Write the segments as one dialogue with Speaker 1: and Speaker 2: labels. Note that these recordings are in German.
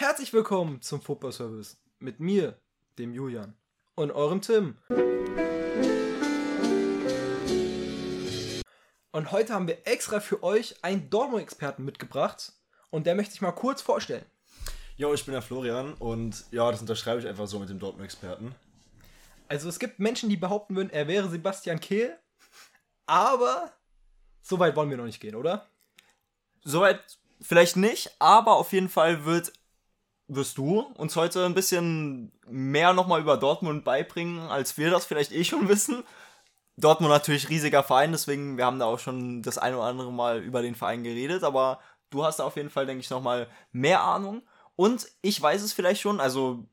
Speaker 1: Herzlich willkommen zum Football Service mit mir, dem Julian und eurem Tim. Und heute haben wir extra für euch einen Dortmund-Experten mitgebracht und der möchte ich mal kurz vorstellen.
Speaker 2: Jo, ich bin der Florian und ja, das unterschreibe ich einfach so mit dem Dortmund-Experten.
Speaker 1: Also es gibt Menschen, die behaupten würden, er wäre Sebastian Kehl, aber so weit wollen wir noch nicht gehen, oder?
Speaker 3: Soweit vielleicht nicht, aber auf jeden Fall wird wirst du uns heute ein bisschen mehr nochmal über Dortmund beibringen, als wir das vielleicht eh schon wissen. Dortmund natürlich riesiger Verein, deswegen wir haben da auch schon das ein oder andere Mal über den Verein geredet, aber du hast da auf jeden Fall, denke ich, nochmal mehr Ahnung. Und ich weiß es vielleicht schon, also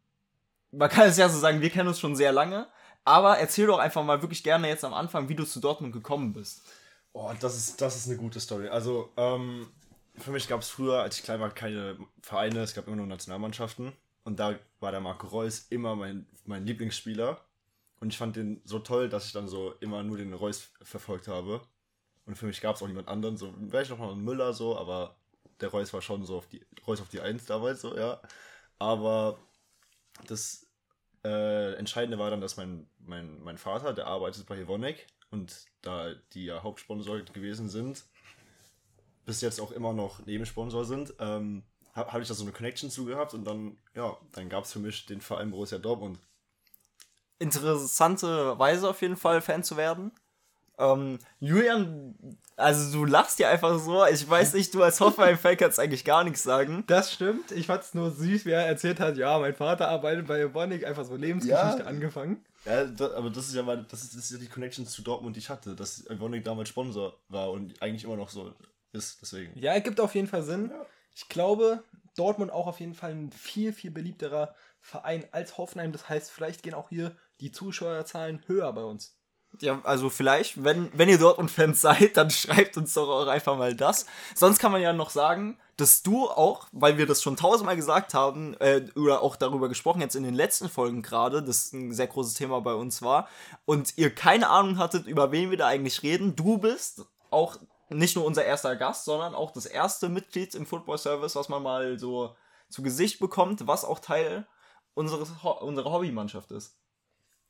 Speaker 3: man kann es ja so sagen, wir kennen uns schon sehr lange, aber erzähl doch einfach mal wirklich gerne jetzt am Anfang, wie du zu Dortmund gekommen bist.
Speaker 2: Oh, das ist, das ist eine gute Story. Also, ähm, für mich gab es früher, als ich klein war, keine Vereine, es gab immer nur Nationalmannschaften. Und da war der Marco Reus immer mein, mein Lieblingsspieler. Und ich fand den so toll, dass ich dann so immer nur den Reus verfolgt habe. Und für mich gab es auch niemand anderen. So, wäre ich noch mal ein Müller so, aber der Reus war schon so auf die, Reus auf die Eins damals so, ja. Aber das äh, Entscheidende war dann, dass mein, mein, mein Vater, der arbeitet bei Evonik und da die ja Hauptsponsor gewesen sind, bis jetzt auch immer noch Nebensponsor sind, ähm, habe hab ich da so eine Connection zu gehabt und dann, ja, dann gab es für mich den Verein Borussia Dortmund.
Speaker 3: Interessante Weise auf jeden Fall Fan zu werden. Ähm, Julian, also du lachst ja einfach so. Ich weiß nicht, du als Hoffenheim-Fan kannst eigentlich gar nichts sagen.
Speaker 1: Das stimmt. Ich fand es nur süß, wie er erzählt hat, ja, mein Vater arbeitet bei Evonik, einfach so Lebensgeschichte ja. angefangen.
Speaker 2: Ja, das, aber das ist ja mal, das ist, das ist ja die Connection zu Dortmund, die ich hatte, dass Evonik damals Sponsor war und eigentlich immer noch so ist, deswegen.
Speaker 1: Ja, ergibt auf jeden Fall Sinn. Ja. Ich glaube, Dortmund auch auf jeden Fall ein viel, viel beliebterer Verein als Hoffenheim. Das heißt, vielleicht gehen auch hier die Zuschauerzahlen höher bei uns.
Speaker 3: Ja, also vielleicht, wenn, wenn ihr Dortmund-Fans seid, dann schreibt uns doch auch einfach mal das. Sonst kann man ja noch sagen, dass du auch, weil wir das schon tausendmal gesagt haben, äh, oder auch darüber gesprochen, jetzt in den letzten Folgen gerade, das ein sehr großes Thema bei uns war, und ihr keine Ahnung hattet, über wen wir da eigentlich reden, du bist auch nicht nur unser erster Gast, sondern auch das erste Mitglied im Football Service, was man mal so zu Gesicht bekommt, was auch Teil unseres, unserer Hobbymannschaft ist.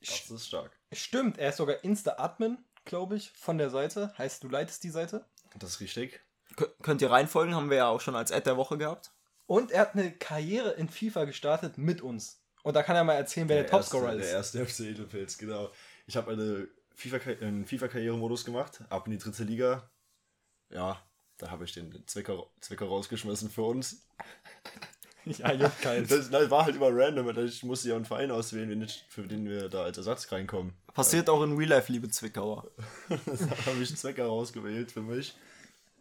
Speaker 2: Das ist stark.
Speaker 1: Stimmt, er ist sogar Insta-Admin, glaube ich, von der Seite. Heißt, du leitest die Seite?
Speaker 2: Das ist richtig.
Speaker 3: K könnt ihr reinfolgen, haben wir ja auch schon als Ad der Woche gehabt.
Speaker 1: Und er hat eine Karriere in FIFA gestartet mit uns. Und da kann er mal erzählen, wer der, der Topscorer ist.
Speaker 2: Der erste FC Edelfels, genau. Ich habe eine FIFA, einen FIFA-Karrieremodus gemacht, ab in die dritte Liga, ja, da habe ich den Zwicker, Zwicker rausgeschmissen für uns.
Speaker 1: ja, juckt keins.
Speaker 2: Das, das, war halt immer random. Ich musste ja einen Verein auswählen, für den wir da als Ersatz reinkommen.
Speaker 3: Passiert auch in Real Life, liebe Zwickauer.
Speaker 2: da habe ich Zwicker rausgewählt für mich.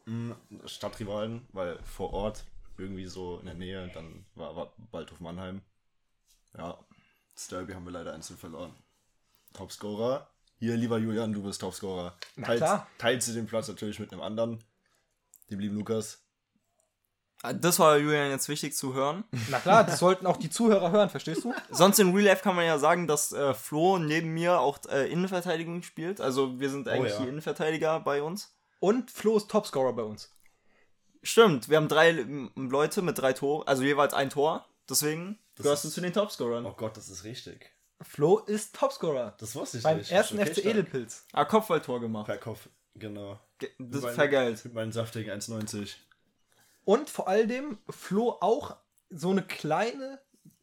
Speaker 2: Hm, Stadtrivalen, weil vor Ort irgendwie so in der Nähe, dann war, war Waldhof Mannheim. Ja, das Derby haben wir leider einzeln verloren. Topscorer hier, lieber Julian, du bist Topscorer. Na teilst, klar. teilst du den Platz natürlich mit einem anderen, dem lieben Lukas.
Speaker 3: Ah, das war Julian jetzt wichtig zu hören.
Speaker 1: Na klar, das sollten auch die Zuhörer hören, verstehst du?
Speaker 3: Sonst in Real Life kann man ja sagen, dass äh, Flo neben mir auch äh, Innenverteidigung spielt. Also wir sind oh eigentlich oh, ja. die Innenverteidiger bei uns.
Speaker 1: Und Flo ist Topscorer bei uns.
Speaker 3: Stimmt, wir haben drei Leute mit drei Toren, also jeweils ein Tor. Deswegen
Speaker 2: das gehörst du zu den Topscorern. Oh Gott, das ist richtig.
Speaker 1: Flo ist Topscorer.
Speaker 2: Das wusste ich
Speaker 1: beim
Speaker 2: nicht.
Speaker 1: Beim ersten okay, FC stark. Edelpilz.
Speaker 3: Ah, Kopfballtor gemacht.
Speaker 2: Per Kopf, genau.
Speaker 3: das ist vergeilt.
Speaker 2: Mit meinen saftigen 1,90.
Speaker 1: Und vor allem Flo auch so eine kleine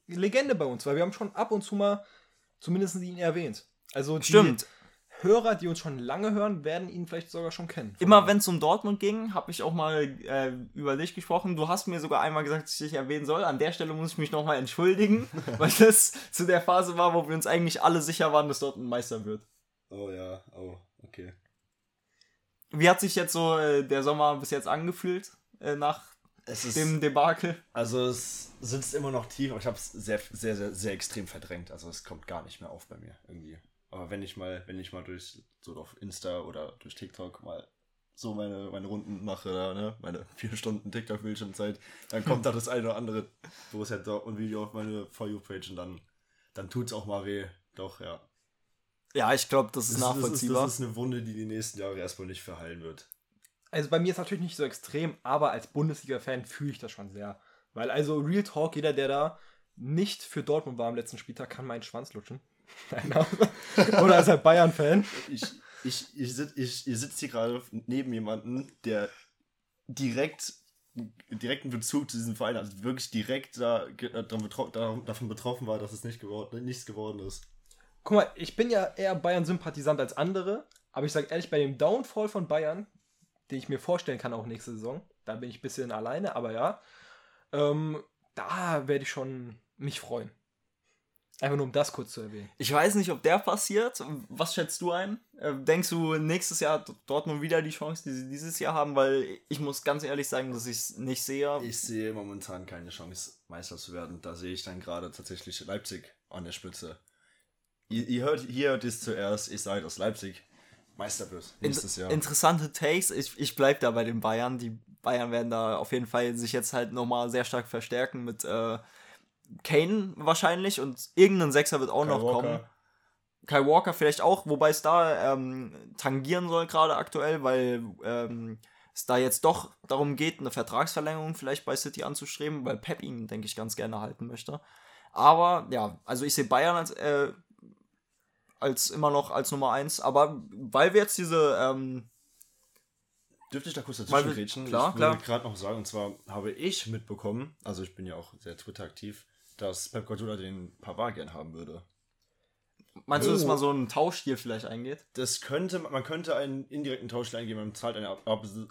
Speaker 1: Legende bei uns, weil wir haben schon ab und zu mal zumindest ihn erwähnt. Also die,
Speaker 3: Stimmt.
Speaker 1: Hörer, die uns schon lange hören, werden ihn vielleicht sogar schon kennen.
Speaker 3: Immer wenn es um Dortmund ging, habe ich auch mal äh, über dich gesprochen. Du hast mir sogar einmal gesagt, dass ich dich erwähnen soll. An der Stelle muss ich mich nochmal entschuldigen, weil das zu der Phase war, wo wir uns eigentlich alle sicher waren, dass Dortmund Meister wird.
Speaker 2: Oh ja, oh, okay.
Speaker 3: Wie hat sich jetzt so äh, der Sommer bis jetzt angefühlt äh, nach ist, dem Debakel?
Speaker 2: Also es sitzt immer noch tief, aber ich habe es sehr, sehr, sehr, sehr extrem verdrängt. Also es kommt gar nicht mehr auf bei mir irgendwie. Aber wenn ich mal, wenn ich mal durch so auf Insta oder durch TikTok mal so meine, meine Runden mache, da, ne? meine vier Stunden TikTok-Bildschirmzeit, dann kommt da das eine oder andere Borussia Dortmund-Video auf meine For You-Page und dann, dann tut es auch mal weh. Doch, ja.
Speaker 3: Ja, ich glaube, das ist das, nachvollziehbar.
Speaker 2: Das ist, das ist eine Wunde, die die nächsten Jahre erstmal nicht verheilen wird.
Speaker 1: Also bei mir ist es natürlich nicht so extrem, aber als Bundesliga-Fan fühle ich das schon sehr. Weil also Real Talk, jeder, der da nicht für Dortmund war am letzten Spieltag, kann meinen Schwanz lutschen. Oder ist halt Bayern-Fan.
Speaker 2: Ich, ich, ich, sit, ich, ihr sitzt hier gerade neben jemanden, der direkt direkten Bezug zu diesem Verein, also wirklich direkt da, betro davon betroffen war, dass es nicht geworden, nichts geworden ist.
Speaker 1: Guck mal, ich bin ja eher Bayern-Sympathisant als andere, aber ich sage ehrlich, bei dem Downfall von Bayern, den ich mir vorstellen kann auch nächste Saison, da bin ich ein bisschen alleine, aber ja, ähm, da werde ich schon mich freuen. Einfach nur um das kurz zu erwähnen.
Speaker 3: Ich weiß nicht, ob der passiert. Was schätzt du ein? Äh, denkst du, nächstes Jahr hat Dortmund wieder die Chance, die sie dieses Jahr haben? Weil ich muss ganz ehrlich sagen, dass ich es nicht sehe.
Speaker 2: Ich sehe momentan keine Chance, Meister zu werden. Da sehe ich dann gerade tatsächlich Leipzig an der Spitze. Ihr, ihr hört hier das zuerst. Ich sage, dass Leipzig Meister wird nächstes Jahr.
Speaker 3: Interessante Takes. Ich, ich bleibe da bei den Bayern. Die Bayern werden da auf jeden Fall sich jetzt halt nochmal sehr stark verstärken mit äh, Kane wahrscheinlich und irgendein Sechser wird auch Kai noch Walker. kommen. Kai Walker vielleicht auch, wobei es da ähm, tangieren soll gerade aktuell, weil ähm, es da jetzt doch darum geht, eine Vertragsverlängerung vielleicht bei City anzustreben, weil Pep ihn, denke ich, ganz gerne halten möchte. Aber ja, also ich sehe Bayern als, äh, als immer noch als Nummer 1, aber weil wir jetzt diese ähm,
Speaker 2: Dürfte ich da kurz dazwischen reden? Klar, ich klar. gerade noch sagen, und zwar habe ich mitbekommen, also ich bin ja auch sehr Twitter aktiv, dass Pep Guardiola den Pavard gern haben würde.
Speaker 3: Meinst oh. du, dass mal so ein Tauschstil vielleicht eingeht?
Speaker 2: Das könnte, man könnte einen indirekten Tauschstil eingehen, man zahlt eine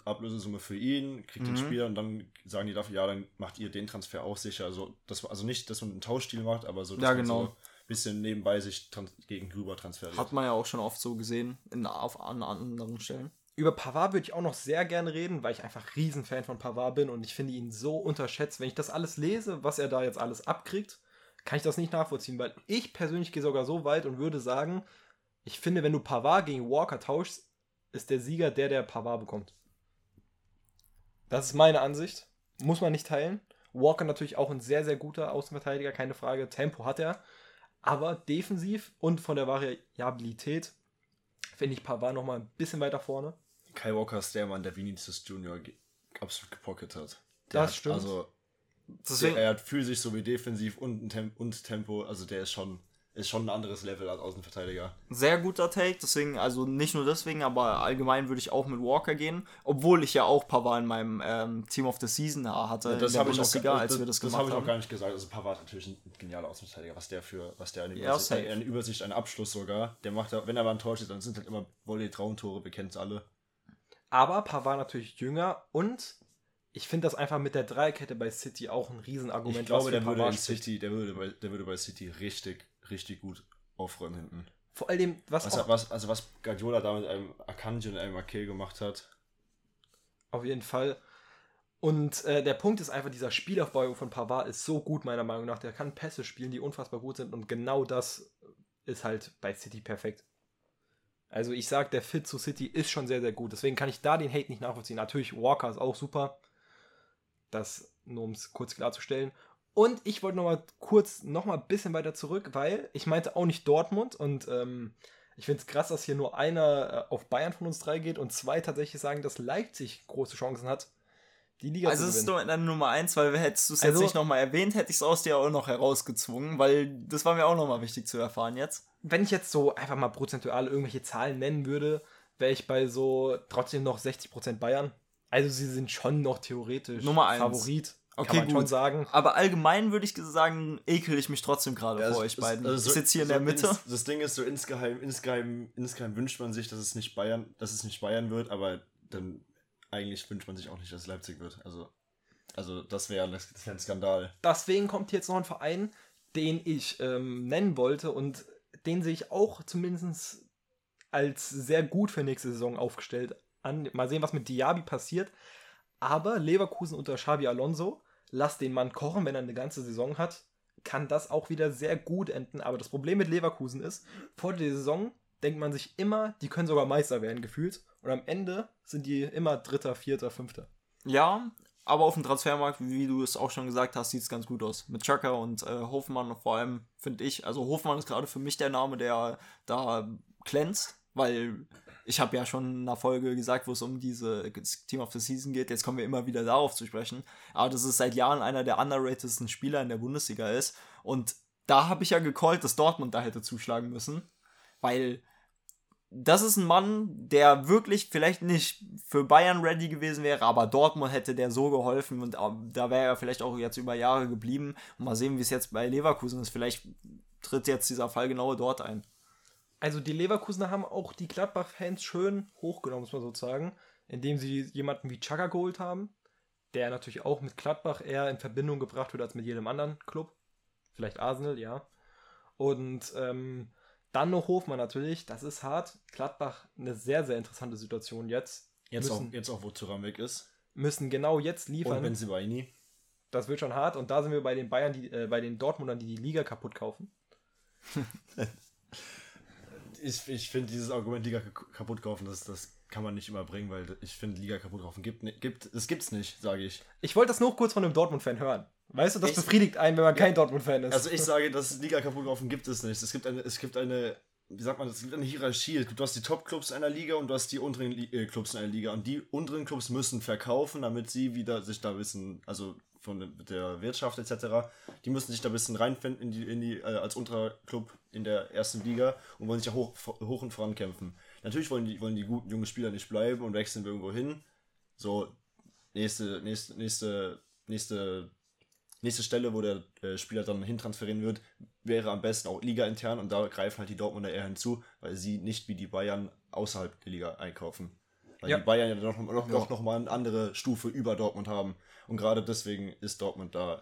Speaker 2: Ablösesumme für ihn, kriegt mhm. den Spieler und dann sagen die dafür, ja, dann macht ihr den Transfer auch sicher. Also, das, also nicht, dass man einen Tauschstil macht, aber so, dass
Speaker 3: ja, genau.
Speaker 2: man so ein bisschen nebenbei sich gegenüber transferiert.
Speaker 3: Hat man ja auch schon oft so gesehen in, auf, an anderen Stellen.
Speaker 1: Über Pavard würde ich auch noch sehr gerne reden, weil ich einfach Riesenfan von Pavard bin und ich finde ihn so unterschätzt. Wenn ich das alles lese, was er da jetzt alles abkriegt, kann ich das nicht nachvollziehen, weil ich persönlich gehe sogar so weit und würde sagen, ich finde, wenn du Pavard gegen Walker tauschst, ist der Sieger der, der Pavard bekommt. Das ist meine Ansicht. Muss man nicht teilen. Walker natürlich auch ein sehr, sehr guter Außenverteidiger, keine Frage. Tempo hat er. Aber defensiv und von der Variabilität finde ich Pavard noch mal ein bisschen weiter vorne.
Speaker 2: Kai Walker ist der Mann, der Vinicius Junior absolut gepocket hat.
Speaker 1: Der das
Speaker 2: hat,
Speaker 1: stimmt.
Speaker 2: Also, Deswegen, der, er hat physisch sowie defensiv und, und Tempo, also der ist schon, ist schon ein anderes Level als Außenverteidiger.
Speaker 3: Sehr guter Take, deswegen, also nicht nur deswegen, aber allgemein würde ich auch mit Walker gehen, obwohl ich ja auch Pavard in meinem ähm, Team of the Season hatte. Ja,
Speaker 2: das habe ich, auch, als wir das, das hab ich auch gar nicht gesagt. Also Pavard ist natürlich ein genialer Außenverteidiger, was der für, was der eine Übersicht, ja, eine Übersicht, einen Abschluss sogar, der macht, wenn er mal ein Tor steht, dann sind halt immer Volley-Traumtore, wir kennen es alle.
Speaker 1: Aber Pavard natürlich jünger und ich finde das einfach mit der Dreikette bei City auch ein Riesenargument.
Speaker 2: Ich glaube, der würde, City, der, würde bei, der würde bei City richtig, richtig gut aufräumen hinten.
Speaker 1: Vor allem, was,
Speaker 2: was, was Also was Guardiola da mit einem Akanji und einem Ake gemacht hat.
Speaker 1: Auf jeden Fall. Und äh, der Punkt ist einfach, dieser Spielaufbau von Pavard ist so gut, meiner Meinung nach. Der kann Pässe spielen, die unfassbar gut sind. Und genau das ist halt bei City perfekt. Also ich sag, der Fit zu City ist schon sehr, sehr gut. Deswegen kann ich da den Hate nicht nachvollziehen. Natürlich, Walker ist auch super. Das nur um es kurz klarzustellen. Und ich wollte noch mal kurz noch mal ein bisschen weiter zurück, weil ich meinte auch nicht Dortmund und ähm, ich finde es krass, dass hier nur einer äh, auf Bayern von uns drei geht und zwei tatsächlich sagen, dass Leipzig große Chancen hat,
Speaker 3: die Liga also zu gewinnen. Also es ist nur Nummer eins, weil hättest du es also, jetzt nicht noch mal erwähnt, hätte ich es aus dir auch noch herausgezwungen, weil das war mir auch noch mal wichtig zu erfahren jetzt
Speaker 1: wenn ich jetzt so einfach mal prozentual irgendwelche Zahlen nennen würde, wäre ich bei so trotzdem noch 60% Bayern. Also sie sind schon noch theoretisch
Speaker 3: Nummer eins.
Speaker 1: Favorit.
Speaker 3: Okay, kann man gut. schon sagen. Aber allgemein würde ich sagen, ekel ich mich trotzdem gerade ja, vor euch beiden. Also ich sitze hier so in der Mitte.
Speaker 2: Ins, das Ding ist so insgeheim, insgeheim, insgeheim wünscht man sich, dass es nicht Bayern, dass es nicht Bayern wird, aber dann eigentlich wünscht man sich auch nicht, dass Leipzig wird. Also, also das wäre wär ein Skandal.
Speaker 1: Deswegen kommt jetzt noch ein Verein, den ich ähm, nennen wollte und den sehe ich auch zumindest als sehr gut für nächste Saison aufgestellt an. Mal sehen, was mit Diaby passiert. Aber Leverkusen unter Xabi Alonso, lass den Mann kochen, wenn er eine ganze Saison hat, kann das auch wieder sehr gut enden. Aber das Problem mit Leverkusen ist, vor der Saison denkt man sich immer, die können sogar Meister werden, gefühlt. Und am Ende sind die immer Dritter, Vierter, Fünfter.
Speaker 3: Ja, aber auf dem Transfermarkt, wie du es auch schon gesagt hast, sieht es ganz gut aus. Mit Chaka und äh, Hofmann vor allem, finde ich. Also Hofmann ist gerade für mich der Name, der da glänzt, weil ich habe ja schon in einer Folge gesagt, wo es um diese Team of the Season geht. Jetzt kommen wir immer wieder darauf zu sprechen. Aber das ist seit Jahren einer der underratedsten Spieler in der Bundesliga ist. Und da habe ich ja gecallt, dass Dortmund da hätte zuschlagen müssen. Weil das ist ein Mann, der wirklich vielleicht nicht für Bayern ready gewesen wäre, aber Dortmund hätte der so geholfen und da wäre er vielleicht auch jetzt über Jahre geblieben. Und mal sehen, wie es jetzt bei Leverkusen ist. Vielleicht tritt jetzt dieser Fall genau dort ein.
Speaker 1: Also die Leverkusener haben auch die Gladbach-Fans schön hochgenommen, muss man sozusagen, indem sie jemanden wie Chaka geholt haben, der natürlich auch mit Gladbach eher in Verbindung gebracht wird als mit jedem anderen Club. Vielleicht Arsenal, ja. Und ähm, dann noch Hofmann natürlich, das ist hart. Gladbach eine sehr, sehr interessante Situation jetzt.
Speaker 2: Jetzt, müssen, auch, jetzt auch, wo Thuram weg ist.
Speaker 1: Müssen genau jetzt liefern. Und
Speaker 2: Benzibaini.
Speaker 1: Das wird schon hart. Und da sind wir bei den Bayern, die, äh, bei den Dortmundern, die die Liga kaputt kaufen.
Speaker 2: ich, ich finde dieses Argument Liga kaputt kaufen, das, das kann man nicht immer bringen, weil ich finde Liga kaputt kaufen gibt, gibt es gibt's nicht, sage ich.
Speaker 1: Ich wollte das nur kurz von einem Dortmund-Fan hören. Weißt du, das ich, befriedigt einen, wenn man kein Dortmund-Fan ist.
Speaker 2: Also ich sage, das Liga kaputt kaufen gibt es nicht. Es gibt eine, es gibt eine, wie sagt man, es gibt eine Hierarchie. Du hast die Top-Clubs einer Liga und du hast die unteren äh, Clubs in einer Liga. Und die unteren Clubs müssen verkaufen, damit sie wieder sich da wissen, also von der Wirtschaft etc., die müssen sich da ein bisschen reinfinden in die, in die, äh, als unterer Club in der ersten Liga und wollen sich ja hoch, hoch und voran kämpfen. Natürlich wollen die, wollen die guten jungen Spieler nicht bleiben und wechseln irgendwo hin. So, nächste, nächste, nächste, nächste, nächste Stelle, wo der äh, Spieler dann hintransferieren wird, wäre am besten auch Liga intern und da greifen halt die Dortmunder eher hinzu, weil sie nicht wie die Bayern außerhalb der Liga einkaufen. Weil ja. die Bayern ja noch, noch, noch, noch mal eine andere Stufe über Dortmund haben. Und gerade deswegen ist Dortmund da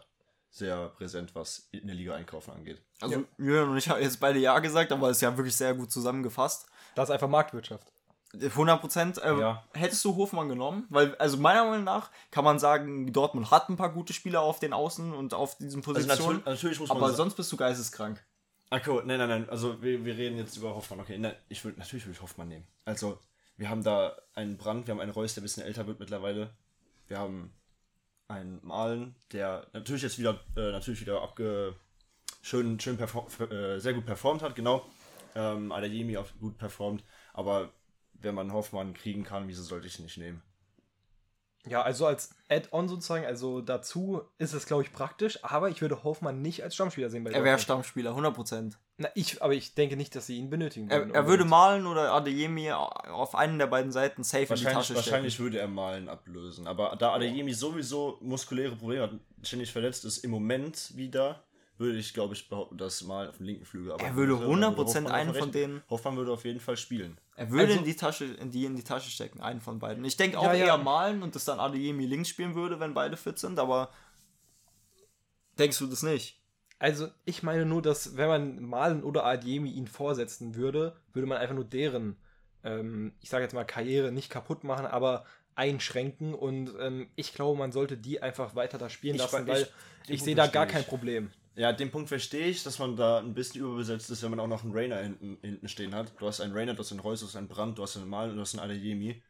Speaker 2: sehr präsent, was in der Liga einkaufen angeht.
Speaker 3: Also ja. Julian und ich haben jetzt beide Ja gesagt, aber es ist ja wirklich sehr gut zusammengefasst.
Speaker 1: Das ist einfach Marktwirtschaft.
Speaker 3: 100 Prozent. Äh, ja. Hättest du Hofmann genommen? Weil, also meiner Meinung nach kann man sagen, Dortmund hat ein paar gute Spieler auf den Außen und auf diesen also Positionen. Also natürlich, natürlich muss man aber sonst bist du geisteskrank.
Speaker 2: Ach cool, nein, nein, nein. Also wir, wir reden jetzt über Hoffmann. Okay, nein, ich will natürlich will ich Hoffmann nehmen. Also wir haben da einen Brand, wir haben einen Reus, der ein bisschen älter wird mittlerweile. Wir haben einen Malen, der natürlich jetzt wieder, äh, natürlich wieder abge schön, schön äh, sehr gut performt hat, genau. Ähm, Adeyemi auch gut performt, aber wenn man Hoffmann kriegen kann, wieso sollte ich ihn nicht nehmen?
Speaker 1: Ja, also als Add-on sozusagen, also dazu ist es, glaube ich, praktisch, aber ich würde Hoffmann nicht als Stammspieler sehen
Speaker 3: bei Er wäre Stammspieler, 100%.
Speaker 1: Na, ich, aber ich denke nicht, dass sie ihn benötigen
Speaker 3: würden. Er, er würde malen oder Adeyemi auf einen der beiden Seiten safe
Speaker 2: in die Tasche stecken. Wahrscheinlich würde er malen ablösen, aber da Adeyemi sowieso muskuläre Probleme hat, ständig verletzt ist, im Moment wieder, würde ich, glaube ich, behaupten, dass Malen auf dem linken Flügel.
Speaker 3: er würde 100% würde einen von denen.
Speaker 2: Hoffmann würde auf jeden Fall spielen.
Speaker 3: Er würde also, in die Tasche, in die in die Tasche stecken, einen von beiden. Ich denke auch ja, eher ja. malen und dass dann Adeyemi links spielen würde, wenn beide fit sind, aber denkst du das nicht?
Speaker 1: Also, ich meine nur, dass wenn man Malen oder Adeyemi ihn vorsetzen würde, würde man einfach nur deren, ähm, ich sage jetzt mal, Karriere nicht kaputt machen, aber einschränken und ähm, ich glaube, man sollte die einfach weiter da spielen ich lassen, weil ich, ich sehe da gar kein Problem.
Speaker 2: Ja, den Punkt verstehe ich, dass man da ein bisschen überbesetzt ist, wenn man auch noch einen Rainer hinten, hinten stehen hat. Du hast einen Rainer, du hast einen Reus, du hast einen Brand, du hast einen Mal und du hast einen Adeyemi.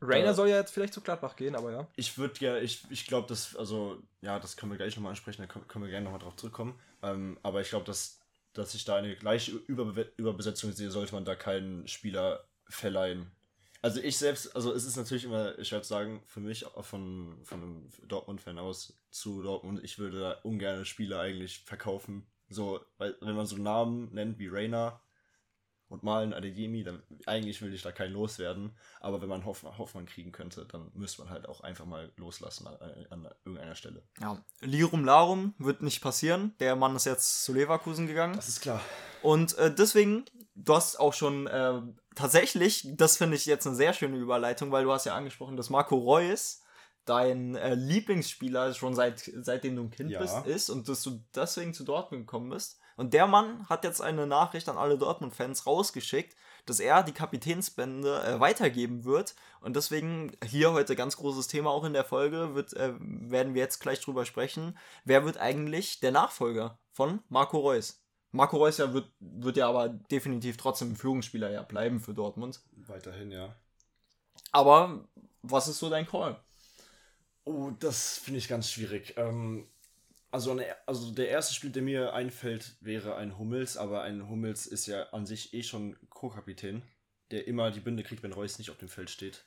Speaker 1: Rainer äh, soll ja jetzt vielleicht zu Gladbach gehen, aber ja.
Speaker 2: Ich würde ja, ich, ich glaube, dass, also, ja, das können wir gleich nochmal ansprechen, da können, können wir gerne nochmal drauf zurückkommen. Ähm, aber ich glaube, dass, dass ich da eine gleiche Überbe Überbesetzung sehe, sollte man da keinen Spieler verleihen. Also ich selbst, also es ist natürlich immer, ich würde sagen, für mich auch von, von einem Dortmund-Fan aus zu Dortmund, ich würde da ungern Spieler eigentlich verkaufen. So, weil wenn man so Namen nennt wie Rainer und mal ein Adeyemi, dann eigentlich will ich da keinen loswerden. Aber wenn man Hoff, Hoffmann kriegen könnte, dann müsste man halt auch einfach mal loslassen an, an irgendeiner Stelle.
Speaker 3: Ja, Lirum Larum wird nicht passieren. Der Mann ist jetzt zu Leverkusen gegangen.
Speaker 2: Das ist klar.
Speaker 3: Und äh, deswegen, du hast auch schon äh, tatsächlich, das finde ich jetzt eine sehr schöne Überleitung, weil du hast ja angesprochen, dass Marco Reus dein äh, Lieblingsspieler schon seit seitdem du ein Kind ja. bist ist und dass du deswegen zu Dortmund gekommen bist. Und der Mann hat jetzt eine Nachricht an alle Dortmund-Fans rausgeschickt, dass er die Kapitänsbände äh, weitergeben wird. Und deswegen hier heute ganz großes Thema auch in der Folge, wird, äh, werden wir jetzt gleich drüber sprechen. Wer wird eigentlich der Nachfolger von Marco Reus? Marco Reus ja wird, wird ja aber definitiv trotzdem Führungsspieler ja bleiben für Dortmund.
Speaker 2: Weiterhin, ja.
Speaker 3: Aber was ist so dein Call?
Speaker 2: Oh, das finde ich ganz schwierig. Ähm, also, eine, also der erste Spiel, der mir einfällt, wäre ein Hummels, aber ein Hummels ist ja an sich eh schon Co-Kapitän. der immer die Binde kriegt, wenn Reus nicht auf dem Feld steht.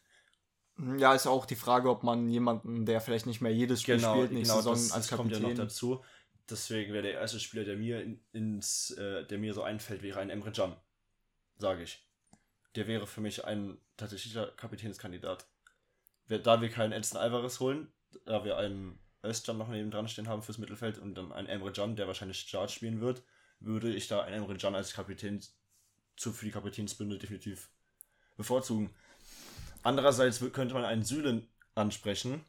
Speaker 3: Ja, ist auch die Frage, ob man jemanden, der vielleicht nicht mehr jedes Spiel spielt, nächste Saison
Speaker 2: das,
Speaker 3: als
Speaker 2: das kommt ja
Speaker 3: Kapitän.
Speaker 2: noch dazu. Deswegen wäre der erste Spieler, der mir in, ins, äh, der mir so einfällt, wäre ein Emre Can. Sage ich. Der wäre für mich ein tatsächlicher Kapitänskandidat. Da wir keinen Edson Alvarez holen, da wir einen Özcan noch neben dran stehen haben fürs Mittelfeld und dann einen Emre Can, der wahrscheinlich Start spielen wird, würde ich da einen Emre Can als Kapitän für die Kapitänsbünde definitiv bevorzugen. Andererseits könnte man einen Sülen ansprechen,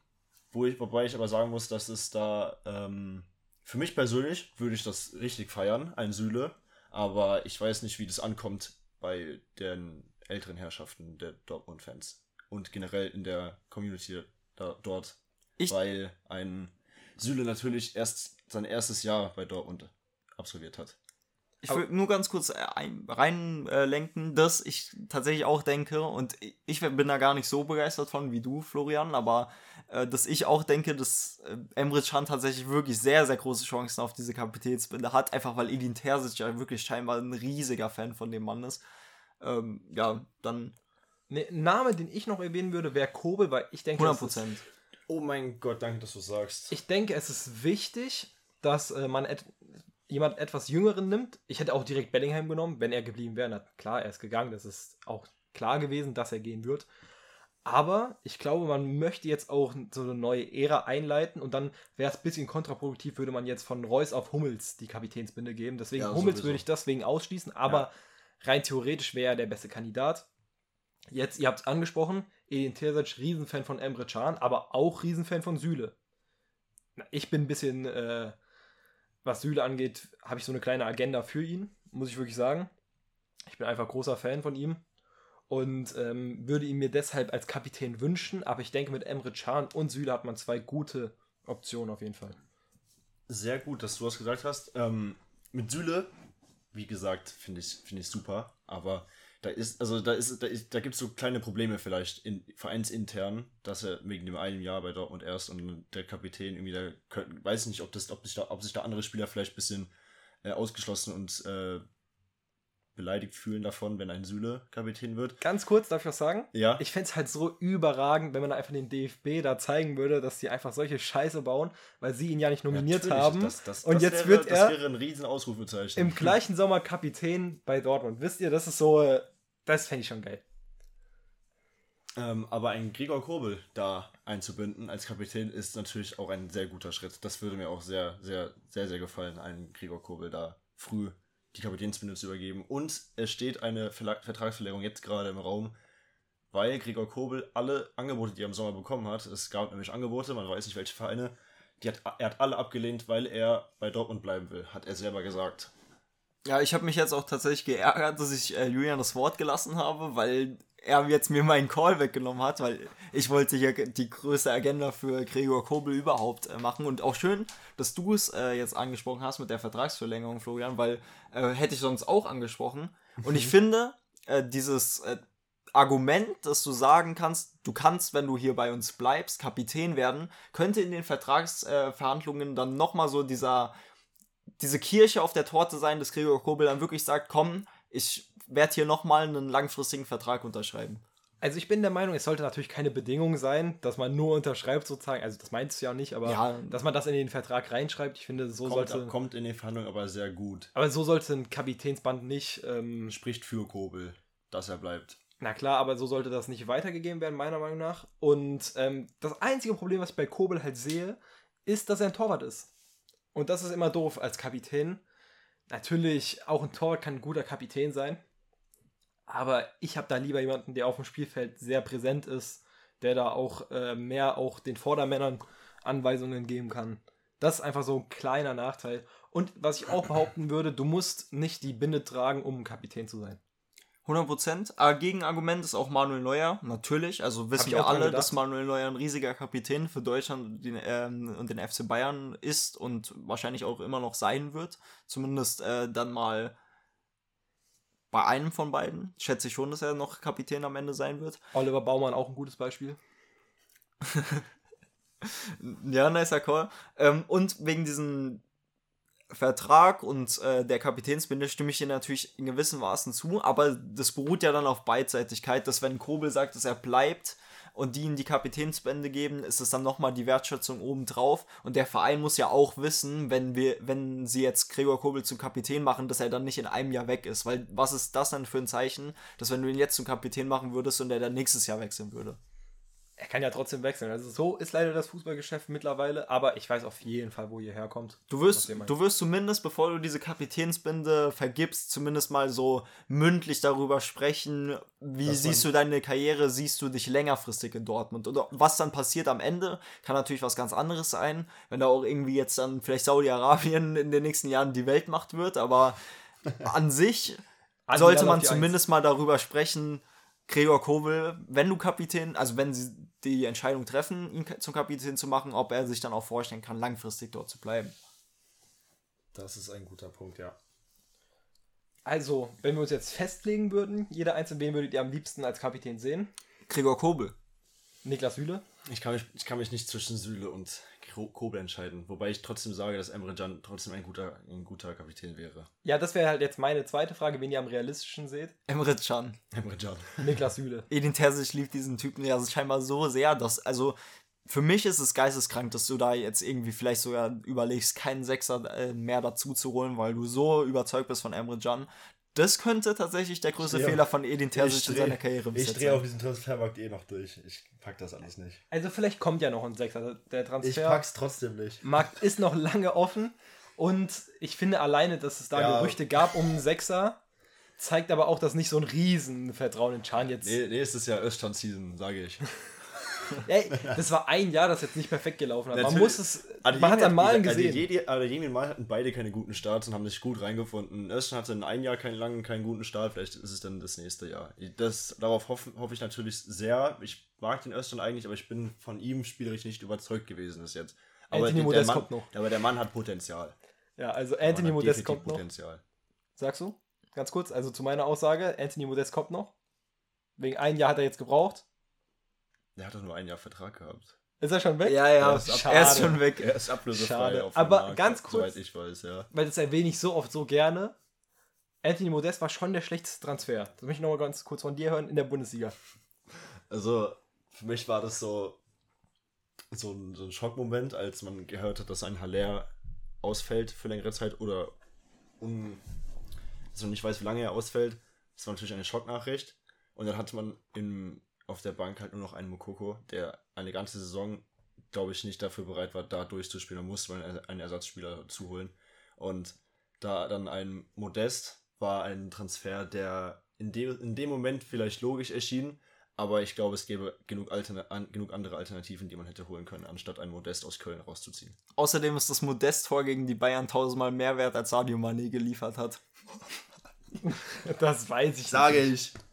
Speaker 2: wo ich, wobei ich aber sagen muss, dass es da ähm, für mich persönlich würde ich das richtig feiern, ein Süle, aber ich weiß nicht, wie das ankommt bei den älteren Herrschaften der Dortmund-Fans und generell in der Community da, dort,
Speaker 3: Ich-
Speaker 2: weil ein Süle natürlich erst sein erstes Jahr bei Dortmund absolviert hat.
Speaker 3: Ich will nur ganz kurz äh, ein- reinlenken, dass ich tatsächlich auch denke, und ich bin da gar nicht so begeistert von wie du, Florian, aber äh, dass ich auch denke, dass äh, Emre Can tatsächlich wirklich sehr, sehr große Chancen auf diese Kapitänsbinde hat, einfach weil Edin Terzic ja wirklich scheinbar ein riesiger Fan von dem Mann ist. Ähm, ja, dann
Speaker 1: Ne, ein Name, den ich noch erwähnen würde, wäre Kobel, weil ich denke,
Speaker 3: 100
Speaker 1: es ist-
Speaker 3: Prozent.
Speaker 2: Oh mein Gott, danke, dass du sagst.
Speaker 1: ich denke, es ist wichtig, dass äh, man jemand etwas Jüngeren nimmt. Ich hätte auch direkt Bellingham genommen, wenn er geblieben wäre. Na klar, er ist gegangen. Das ist auch klar gewesen, dass er gehen wird. Aber ich glaube, man möchte jetzt auch so eine neue Ära einleiten und dann wäre es ein bisschen kontraproduktiv, würde man jetzt von Reus auf Hummels die Kapitänsbinde geben. Deswegen
Speaker 2: Ja,
Speaker 1: Hummels
Speaker 2: sowieso.
Speaker 1: würde ich deswegen ausschließen, aber rein theoretisch wäre er der beste Kandidat. Jetzt, ihr habt es angesprochen, Edin Terzic, Riesenfan von Emre Can, aber auch Riesenfan von Süle. Ich bin ein bisschen, äh, was Süle angeht, habe ich so eine kleine Agenda für ihn, muss ich wirklich sagen. Ich bin einfach großer Fan von ihm und ähm, würde ihn mir deshalb als Kapitän wünschen, aber ich denke, mit Emre Can und Süle hat man zwei gute Optionen auf jeden Fall.
Speaker 2: Sehr gut, dass du das gesagt hast. Ähm, mit Süle, wie gesagt, finde ich, finde ich super, aber da ist, also da ist, da ist, da gibt es so kleine Probleme vielleicht in vereinsintern, dass er wegen dem einen Jahr bei Dortmund erst und der Kapitän irgendwie da weiß ich nicht, ob das, ob sich da, ob sich da andere Spieler vielleicht ein bisschen äh, ausgeschlossen und äh, beleidigt fühlen davon, wenn ein Süle Kapitän wird.
Speaker 1: Ganz kurz, darf ich was sagen?
Speaker 2: Ja.
Speaker 1: Ich fände es halt so überragend, wenn man einfach den DFB da zeigen würde, dass die einfach solche Scheiße bauen, weil sie ihn ja nicht nominiert
Speaker 2: Natürlich,
Speaker 1: haben.
Speaker 2: Das, das,
Speaker 1: und
Speaker 2: das
Speaker 1: jetzt
Speaker 2: wäre,
Speaker 1: wird er
Speaker 2: Das wäre ein riesen Ausrufezeichen.
Speaker 1: im gleichen Sommer Kapitän bei Dortmund. Wisst ihr, das ist so, äh, das fände ich schon geil.
Speaker 2: Ähm, aber ein Gregor Kobel da einzubinden als Kapitän ist natürlich auch ein sehr guter Schritt. Das würde mir auch sehr, sehr, sehr, sehr gefallen, einen Gregor Kobel da früh die Kapitänsbinde zu übergeben. Und es steht eine Verla Vertragsverlängerung jetzt gerade im Raum, weil Gregor Kobel alle Angebote, die er im Sommer bekommen hat, es gab nämlich Angebote, man weiß nicht welche Vereine, die hat, er hat alle abgelehnt, weil er bei Dortmund bleiben will, hat er selber gesagt.
Speaker 3: Ja, ich habe mich jetzt auch tatsächlich geärgert, dass ich äh, Julian das Wort gelassen habe, weil er jetzt mir meinen Call weggenommen hat, weil ich wollte hier die größte Agenda für Gregor Kobel überhaupt äh, machen. Und auch schön, dass du es äh, jetzt angesprochen hast mit der Vertragsverlängerung, Florian, weil äh, hätte ich sonst auch angesprochen. Und ich finde, äh, dieses äh, Argument, dass du sagen kannst, du kannst, wenn du hier bei uns bleibst, Kapitän werden, könnte in den Vertragsverhandlungen äh, dann nochmal so dieser diese Kirche auf der Torte sein, dass Gregor Kobel dann wirklich sagt, komm, ich werde hier nochmal einen langfristigen Vertrag unterschreiben.
Speaker 1: Also ich bin der Meinung, es sollte natürlich keine Bedingung sein, dass man nur unterschreibt sozusagen. Also das meinst du ja nicht, aber
Speaker 3: Ja.
Speaker 1: dass man das in den Vertrag reinschreibt. Ich finde, so
Speaker 2: Kommt,
Speaker 1: sollte.
Speaker 2: kommt in den Verhandlungen aber sehr gut.
Speaker 1: Aber so sollte ein Kapitänsband nicht. Ähm,
Speaker 2: Spricht für Kobel, dass er bleibt.
Speaker 1: na klar, aber so sollte das nicht weitergegeben werden, meiner Meinung nach. Und ähm, das einzige Problem, was ich bei Kobel halt sehe, ist, dass er ein Torwart ist. Und das ist immer doof als Kapitän. Natürlich, auch ein Torwart kann ein guter Kapitän sein. Aber ich habe da lieber jemanden, der auf dem Spielfeld sehr präsent ist, der da auch äh, mehr auch den Vordermännern Anweisungen geben kann. Das ist einfach so ein kleiner Nachteil. Und was ich auch behaupten würde, du musst nicht die Binde tragen, um Kapitän zu sein.
Speaker 3: 100%. Aber Gegenargument ist auch Manuel Neuer, natürlich. Also wissen wir alle, dass Manuel Neuer ein riesiger Kapitän für Deutschland und den, ähm, und den FC Bayern ist und wahrscheinlich auch immer noch sein wird. Zumindest äh, dann mal bei einem von beiden. Schätze ich schon, dass er noch Kapitän am Ende sein wird.
Speaker 1: Oliver Baumann auch ein gutes Beispiel.
Speaker 3: Ja, nicer Call. Ähm, und wegen diesen Vertrag und äh, der Kapitänsbinde stimme ich dir natürlich in gewissem Maßen zu, aber das beruht ja dann auf Beidseitigkeit, dass wenn Kobel sagt, dass er bleibt und die ihm die Kapitänsbände geben, ist es dann nochmal die Wertschätzung obendrauf. Und der Verein muss ja auch wissen, wenn wir, wenn sie jetzt Gregor Kobel zum Kapitän machen, dass er dann nicht in einem Jahr weg ist. Weil was ist das dann für ein Zeichen, dass wenn du ihn jetzt zum Kapitän machen würdest und er dann nächstes Jahr wechseln würde?
Speaker 1: Er kann ja trotzdem wechseln. Also so ist leider das Fußballgeschäft mittlerweile, aber ich weiß auf jeden Fall, wo ihr herkommt.
Speaker 3: Du wirst, du wirst zumindest, bevor du diese Kapitänsbinde vergibst, zumindest mal so mündlich darüber sprechen, wie das siehst du deine Karriere, siehst du dich längerfristig in Dortmund? Oder was dann passiert am Ende, kann natürlich was ganz anderes sein, wenn da auch irgendwie jetzt dann vielleicht Saudi-Arabien in den nächsten Jahren die Weltmacht wird, aber an sich sollte man zumindest mal darüber sprechen, Gregor Kobel, wenn du Kapitän, also wenn sie die Entscheidung treffen, ihn zum Kapitän zu machen, ob er sich dann auch vorstellen kann, langfristig dort zu bleiben.
Speaker 2: Das ist ein guter Punkt, ja.
Speaker 1: Also, wenn wir uns jetzt festlegen würden, jeder einzelne, wen würdet ihr am liebsten als Kapitän sehen?
Speaker 3: Gregor Kobel.
Speaker 1: Niklas Süle?
Speaker 2: Ich kann mich, ich kann mich nicht zwischen Süle und Kobel entscheiden. Wobei ich trotzdem sage, dass Emre Can trotzdem ein guter, ein guter Kapitän wäre.
Speaker 1: Ja, das wäre halt jetzt meine zweite Frage, wen ihr am realistischen seht.
Speaker 3: Emre Can.
Speaker 2: Emre Can.
Speaker 1: Niklas Süle.
Speaker 3: Edin Terzic liebt diesen Typen ja scheinbar so sehr, dass, also für mich ist es geisteskrank, dass du da jetzt irgendwie vielleicht sogar überlegst, keinen Sechser äh, mehr dazu zu holen, weil du so überzeugt bist von Emre Can. Das könnte tatsächlich der größte Fehler von Edin Terzic in seiner Karriere
Speaker 2: bis Ich drehe auf diesen Transfermarkt eh noch durch. Ich pack das alles nicht.
Speaker 1: Also vielleicht kommt ja noch ein Sechser. Also der Transfer.
Speaker 2: Ich pack's trotzdem nicht.
Speaker 1: Markt ist noch lange offen. Und ich finde alleine, dass es da ja. Gerüchte gab um einen Sechser, zeigt aber auch, dass nicht so ein Riesenvertrauen in Chan jetzt.
Speaker 2: Nee, nächstes Jahr Öststand-Season, sage ich.
Speaker 1: Ey, das war ein Jahr, das jetzt nicht perfekt gelaufen hat. Man muss es. Also man hat an Malen gesehen.
Speaker 2: Adeyemi also und Mal hatten beide keine guten Starts und haben sich gut reingefunden. Östern hatte in einem Jahr keinen langen, keinen guten Start. Vielleicht ist es dann das nächste Jahr. Das, darauf hoffe, hoffe ich natürlich sehr. Ich mag den Östern eigentlich, aber ich bin von ihm spielerisch nicht überzeugt gewesen bis jetzt. Aber
Speaker 1: Anthony Modest Mann, kommt noch.
Speaker 2: Aber der Mann hat Potenzial.
Speaker 1: Ja, also Anthony Modest kommt noch. Potenzial. Sagst du? Ganz kurz, also zu meiner Aussage, Anthony Modest kommt noch. Wegen ein Jahr hat er jetzt gebraucht.
Speaker 2: Der hat doch nur ein Jahr Vertrag gehabt.
Speaker 1: Ist er schon weg?
Speaker 3: Ja, ja, ist er ist schon weg.
Speaker 2: Er ist ablösefrei
Speaker 1: auf Aber Markt, ganz kurz,
Speaker 2: soweit ich weiß, ja.
Speaker 1: weil das erwähne ich so oft so gerne. Anthony Modest war schon der schlechteste Transfer. Das möchte ich nochmal ganz kurz von dir hören in der Bundesliga.
Speaker 2: Also, für mich war das so, so, ein, so ein Schockmoment, als man gehört hat, dass ein Haller ausfällt für längere Zeit oder un, also nicht weiß, wie lange er ausfällt. Das war natürlich eine Schocknachricht. Und dann hat man im auf der Bank halt nur noch einen Mokoko, der eine ganze Saison, glaube ich, nicht dafür bereit war, da durchzuspielen. Da musste man einen Ersatzspieler zuholen. Und da dann ein Modest war ein Transfer, der in dem, in dem Moment vielleicht logisch erschien, aber ich glaube, es gäbe genug, Altern an, genug andere Alternativen, die man hätte holen können, anstatt einen Modest aus Köln rauszuziehen.
Speaker 3: Außerdem ist das Modest-Tor gegen die Bayern tausendmal mehr wert, als Sadio Mané geliefert hat.
Speaker 1: das weiß ich.
Speaker 2: Sage nicht. ich.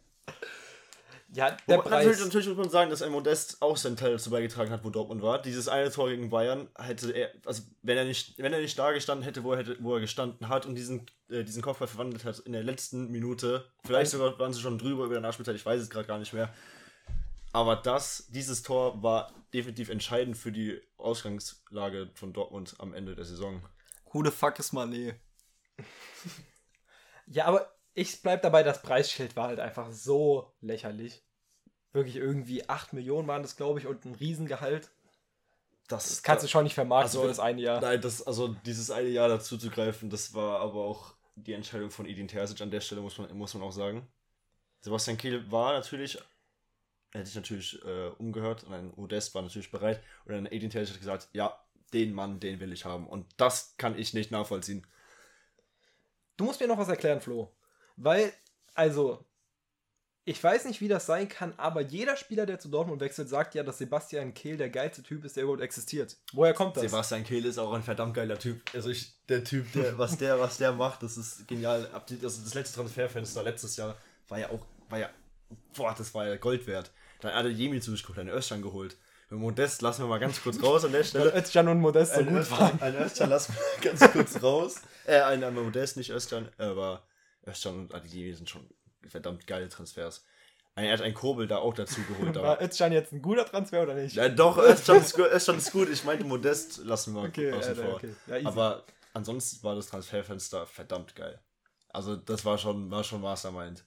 Speaker 1: Ja, der
Speaker 2: Preis. Natürlich, natürlich, muss man sagen, dass ein Modest auch seinen Teil dazu beigetragen hat, wo Dortmund war. Dieses eine Tor gegen Bayern hätte er, also wenn er nicht, wenn er nicht da gestanden hätte, wo er, hätte, wo er gestanden hat und diesen, äh, diesen Kopfball verwandelt hat in der letzten Minute, vielleicht sogar waren sie schon drüber über der Nachspielzeit, ich weiß es gerade gar nicht mehr. Aber das, dieses Tor war definitiv entscheidend für die Ausgangslage von Dortmund am Ende der Saison.
Speaker 3: Who the fuck ist Mané?
Speaker 1: ja, aber ich bleib dabei, das Preisschild war halt einfach so lächerlich. Wirklich irgendwie 8 Millionen waren das, glaube ich, und ein Riesengehalt. Das, das kannst du schon nicht vermarkten
Speaker 2: also,
Speaker 1: für das eine Jahr.
Speaker 2: Nein, das, also dieses eine Jahr dazu zu greifen, das war aber auch die Entscheidung von Edin Terzic an der Stelle, muss man, muss man auch sagen. Sebastian Kehl war natürlich, er hätte sich natürlich äh, umgehört und ein Modest war natürlich bereit und dann Edin Terzic hat gesagt, ja, den Mann, den will ich haben. Und das kann ich nicht nachvollziehen.
Speaker 1: Du musst mir noch was erklären, Flo. Weil, also, ich weiß nicht, wie das sein kann, aber jeder Spieler, der zu Dortmund wechselt, sagt ja, dass Sebastian Kehl der geilste Typ ist, der überhaupt existiert. Woher kommt das?
Speaker 2: Sebastian Kehl ist auch ein verdammt geiler Typ. Also ich, der Typ, der, was der, was der macht, das ist genial. Also das letzte Transferfenster letztes Jahr war ja auch, war ja, boah, das war ja Gold wert. Dann hat er Jemi zugeschickt, einen Özcan geholt. Mit Modest lassen wir mal ganz kurz raus an der Stelle.
Speaker 1: Özcan und Modest so ein gut waren.
Speaker 2: Ein Özcan lassen wir ganz kurz raus. Äh, ein, ein Modest, nicht Özcan, aber Özcan und Adeyemi sind schon verdammt geile Transfers. Er hat einen Kobel da auch dazu geholt.
Speaker 1: War Özcan jetzt ein guter Transfer oder nicht?
Speaker 2: Ja, doch, Özcan ist, ist gut. Ich meinte Modest lassen wir okay, außen ja, vor. Okay. Ja, aber ansonsten war das Transferfenster verdammt geil. Also das war schon, war schon Mastermind.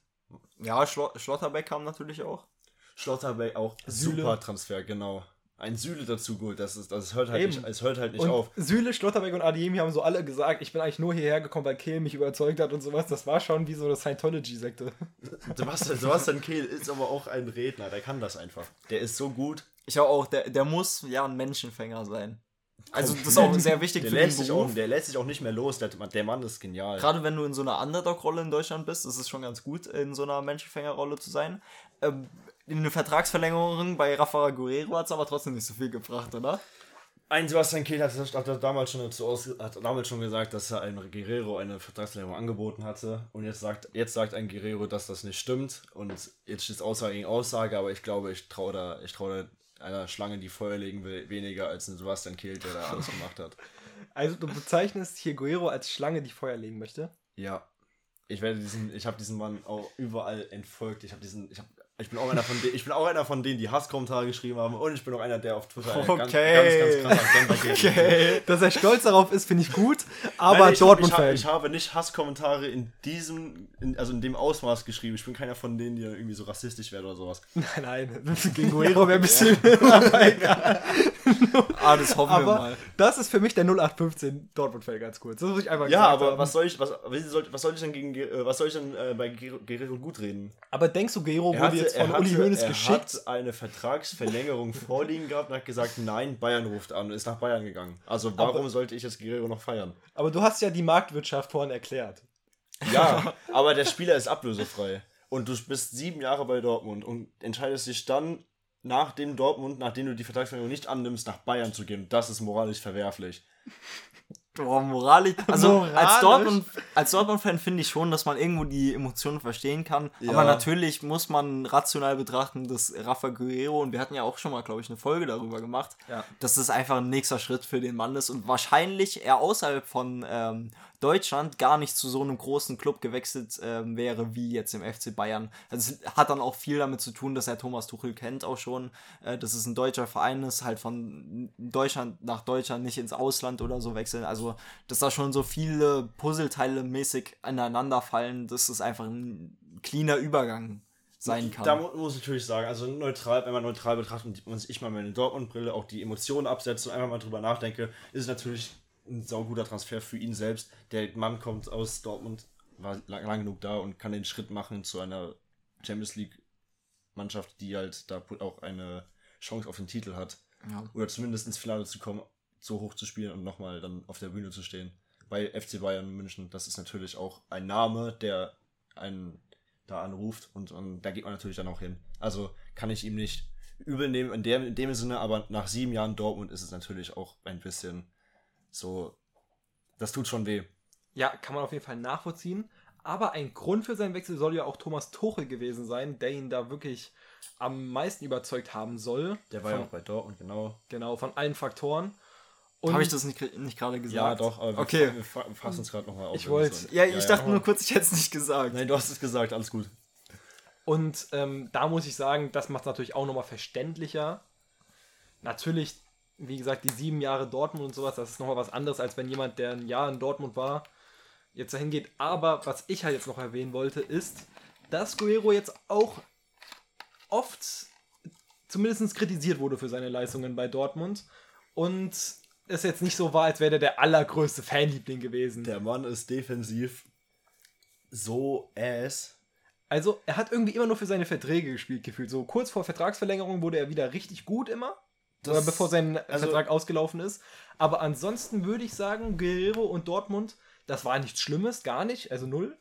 Speaker 3: Ja, Schlo Schlotterbeck kam natürlich auch.
Speaker 2: Schlotterbeck auch
Speaker 1: Süle.
Speaker 2: super Transfer, genau. Ein Süle dazu gut, das ist, das hört halt
Speaker 1: Eben.
Speaker 2: nicht, es hört halt nicht
Speaker 1: und
Speaker 2: auf.
Speaker 1: Süle, Schlotterbeck und Adiemi haben so alle gesagt, ich bin eigentlich nur hierher gekommen, weil Kehl mich überzeugt hat und sowas. Das war schon wie so eine Scientology-Sekte.
Speaker 2: Sebastian, Sebastian Kehl ist aber auch ein Redner, der kann das einfach. Der ist so gut.
Speaker 3: Ich habe auch, der, der muss ja ein Menschenfänger sein. Also das ist auch sehr wichtig
Speaker 2: Der
Speaker 3: für den
Speaker 2: lässt, sich auch,
Speaker 3: Beruf.
Speaker 2: der lässt sich auch nicht mehr los, der, der Mann ist genial.
Speaker 3: Gerade wenn du in so einer Underdog-Rolle in Deutschland bist, ist es schon ganz gut, in so einer Menschenfängerrolle zu sein. Ähm, eine Vertragsverlängerung bei Rafa Guerrero hat es aber trotzdem nicht so viel gebracht, oder?
Speaker 2: Ein Sebastian Kehl hat, hat damals schon dazu aus, hat damals schon gesagt, dass er einem Guerrero eine Vertragsverlängerung angeboten hatte. Und jetzt sagt, jetzt sagt ein Guerrero, dass das nicht stimmt. Und jetzt steht Aussage gegen Aussage, aber ich glaube, ich traue da, ich traue da einer Schlange, die Feuer legen will, weniger als ein Sebastian Kehl, der da alles gemacht hat.
Speaker 1: Also du bezeichnest hier Guerrero als Schlange, die Feuer legen möchte.
Speaker 2: Ja. Ich werde diesen, ich habe diesen Mann auch überall entfolgt. Ich habe diesen, ich habe ich bin, auch einer von denen, ich bin auch einer von denen, die Hasskommentare geschrieben haben und ich bin auch einer, der auf Twitter ganz,
Speaker 3: Okay.
Speaker 2: ganz, ganz krasser Agenda geht.
Speaker 1: Dass er stolz darauf ist, finde ich gut, aber
Speaker 2: Nein, ich, hab- ich, hab, ich habe nicht Hasskommentare in diesem, in, also in dem Ausmaß geschrieben. Ich bin keiner von denen, die dann irgendwie so rassistisch werden oder sowas.
Speaker 1: Nein, nein, gegen Guerrero wäre ein bisschen.
Speaker 3: Ah, das hoffen wir
Speaker 1: Aber
Speaker 3: mal.
Speaker 1: das ist für mich der 0815 Dortmund-Fan ganz kurz. Das muss ich einfach
Speaker 2: Ja, aber
Speaker 1: haben.
Speaker 2: was soll ich, was, soll, was soll ich denn gegen, Ge- äh, was soll ich denn äh, bei Guerrero gut reden?
Speaker 1: Aber denkst du, Guerrero
Speaker 2: Er
Speaker 1: wurde
Speaker 2: hatte,
Speaker 1: jetzt
Speaker 2: er
Speaker 1: von
Speaker 2: hatte,
Speaker 1: Uli Hoeneß
Speaker 2: er
Speaker 1: geschickt?
Speaker 2: hat eine Vertragsverlängerung vorliegen gehabt und hat gesagt, nein, Bayern ruft an und ist nach Bayern gegangen. Also warum
Speaker 1: Aber-
Speaker 2: sollte ich jetzt Guerrero noch feiern?
Speaker 1: Aber du hast ja die Marktwirtschaft vorhin erklärt.
Speaker 2: Ja, aber der Spieler ist ablösefrei. Und du bist sieben Jahre bei Dortmund und entscheidest dich dann, nach dem Dortmund, nachdem du die Vertragsverlängerung nicht annimmst, nach Bayern zu gehen. Das ist moralisch verwerflich.
Speaker 3: Boah, moralisch. Also
Speaker 1: Moralisch?
Speaker 3: als Dortmund, als Dortmund-Fan finde ich schon, dass man irgendwo die Emotionen verstehen kann.
Speaker 2: Ja.
Speaker 3: Aber natürlich muss man rational betrachten, dass Rafa Guerrero, und wir hatten ja auch schon mal, glaube ich, eine Folge darüber gemacht,
Speaker 1: Ja.
Speaker 3: dass das einfach ein nächster Schritt für den Mann ist und wahrscheinlich er außerhalb von ähm, Deutschland gar nicht zu so einem großen Club gewechselt ähm, wäre wie jetzt im FC Bayern. Also es hat dann auch viel damit zu tun, dass er Thomas Tuchel kennt auch schon, äh, dass es ein deutscher Verein ist, halt von Deutschland nach Deutschland nicht ins Ausland oder so wechseln. Also dass da schon so viele Puzzleteile mäßig aneinander fallen, dass es einfach ein cleaner Übergang sein kann.
Speaker 2: Da mu muss ich natürlich sagen, also neutral, wenn man neutral betrachtet und ich mal meine Dortmund-Brille auch die Emotionen absetze und einfach mal drüber nachdenke, ist es natürlich ein sauguter Transfer für ihn selbst. Der Mann kommt aus Dortmund, war lang, lang genug da und kann den Schritt machen zu einer Champions League-Mannschaft, die halt da auch eine Chance auf den Titel hat.
Speaker 3: ja.
Speaker 2: Oder zumindest ins Finale zu kommen, so hoch zu spielen und nochmal dann auf der Bühne zu stehen. Bei FC Bayern München, das ist natürlich auch ein Name, der einen da anruft und, und da geht man natürlich dann auch hin. Also kann ich ihm nicht übel nehmen in dem, in dem Sinne, aber nach sieben Jahren Dortmund ist es natürlich auch ein bisschen so, das tut schon weh.
Speaker 1: Ja, kann man auf jeden Fall nachvollziehen. Aber ein Grund für seinen Wechsel soll ja auch Thomas Tuchel gewesen sein, der ihn da wirklich am meisten überzeugt haben soll.
Speaker 2: Der war ja
Speaker 1: von,
Speaker 2: auch bei Dortmund, genau.
Speaker 1: Genau, von allen Faktoren. Und
Speaker 3: Habe ich das nicht, nicht gerade gesagt?
Speaker 2: Ja, doch, aber wir,
Speaker 3: Okay.
Speaker 2: wir fa- fassen uns gerade nochmal auf.
Speaker 1: Ich
Speaker 2: wenn wir
Speaker 1: wollt-
Speaker 2: so-
Speaker 3: Ja, ich dachte nur kurz, ich hätte es nicht gesagt.
Speaker 2: Nein, du hast es gesagt, alles gut.
Speaker 1: Und ähm, da muss ich sagen, das macht es natürlich auch nochmal verständlicher. Natürlich, wie gesagt, die sieben Jahre Dortmund und sowas, das ist nochmal was anderes, als wenn jemand, der ein Jahr in Dortmund war, jetzt dahin geht. Aber was ich halt jetzt noch erwähnen wollte, ist, dass Guerrero jetzt auch oft zumindest kritisiert wurde für seine Leistungen bei Dortmund. Und es jetzt nicht so war, als wäre der der allergrößte Fanliebling gewesen.
Speaker 2: Der Mann ist defensiv so ass.
Speaker 1: Also, er hat irgendwie immer nur für seine Verträge gespielt, gefühlt. So kurz vor Vertragsverlängerung wurde er wieder richtig gut immer.
Speaker 2: Das-
Speaker 1: oder bevor sein
Speaker 2: also-
Speaker 1: Vertrag ausgelaufen ist. Aber ansonsten würde ich sagen, Guerrero und Dortmund, das war nichts Schlimmes, gar nicht, also null.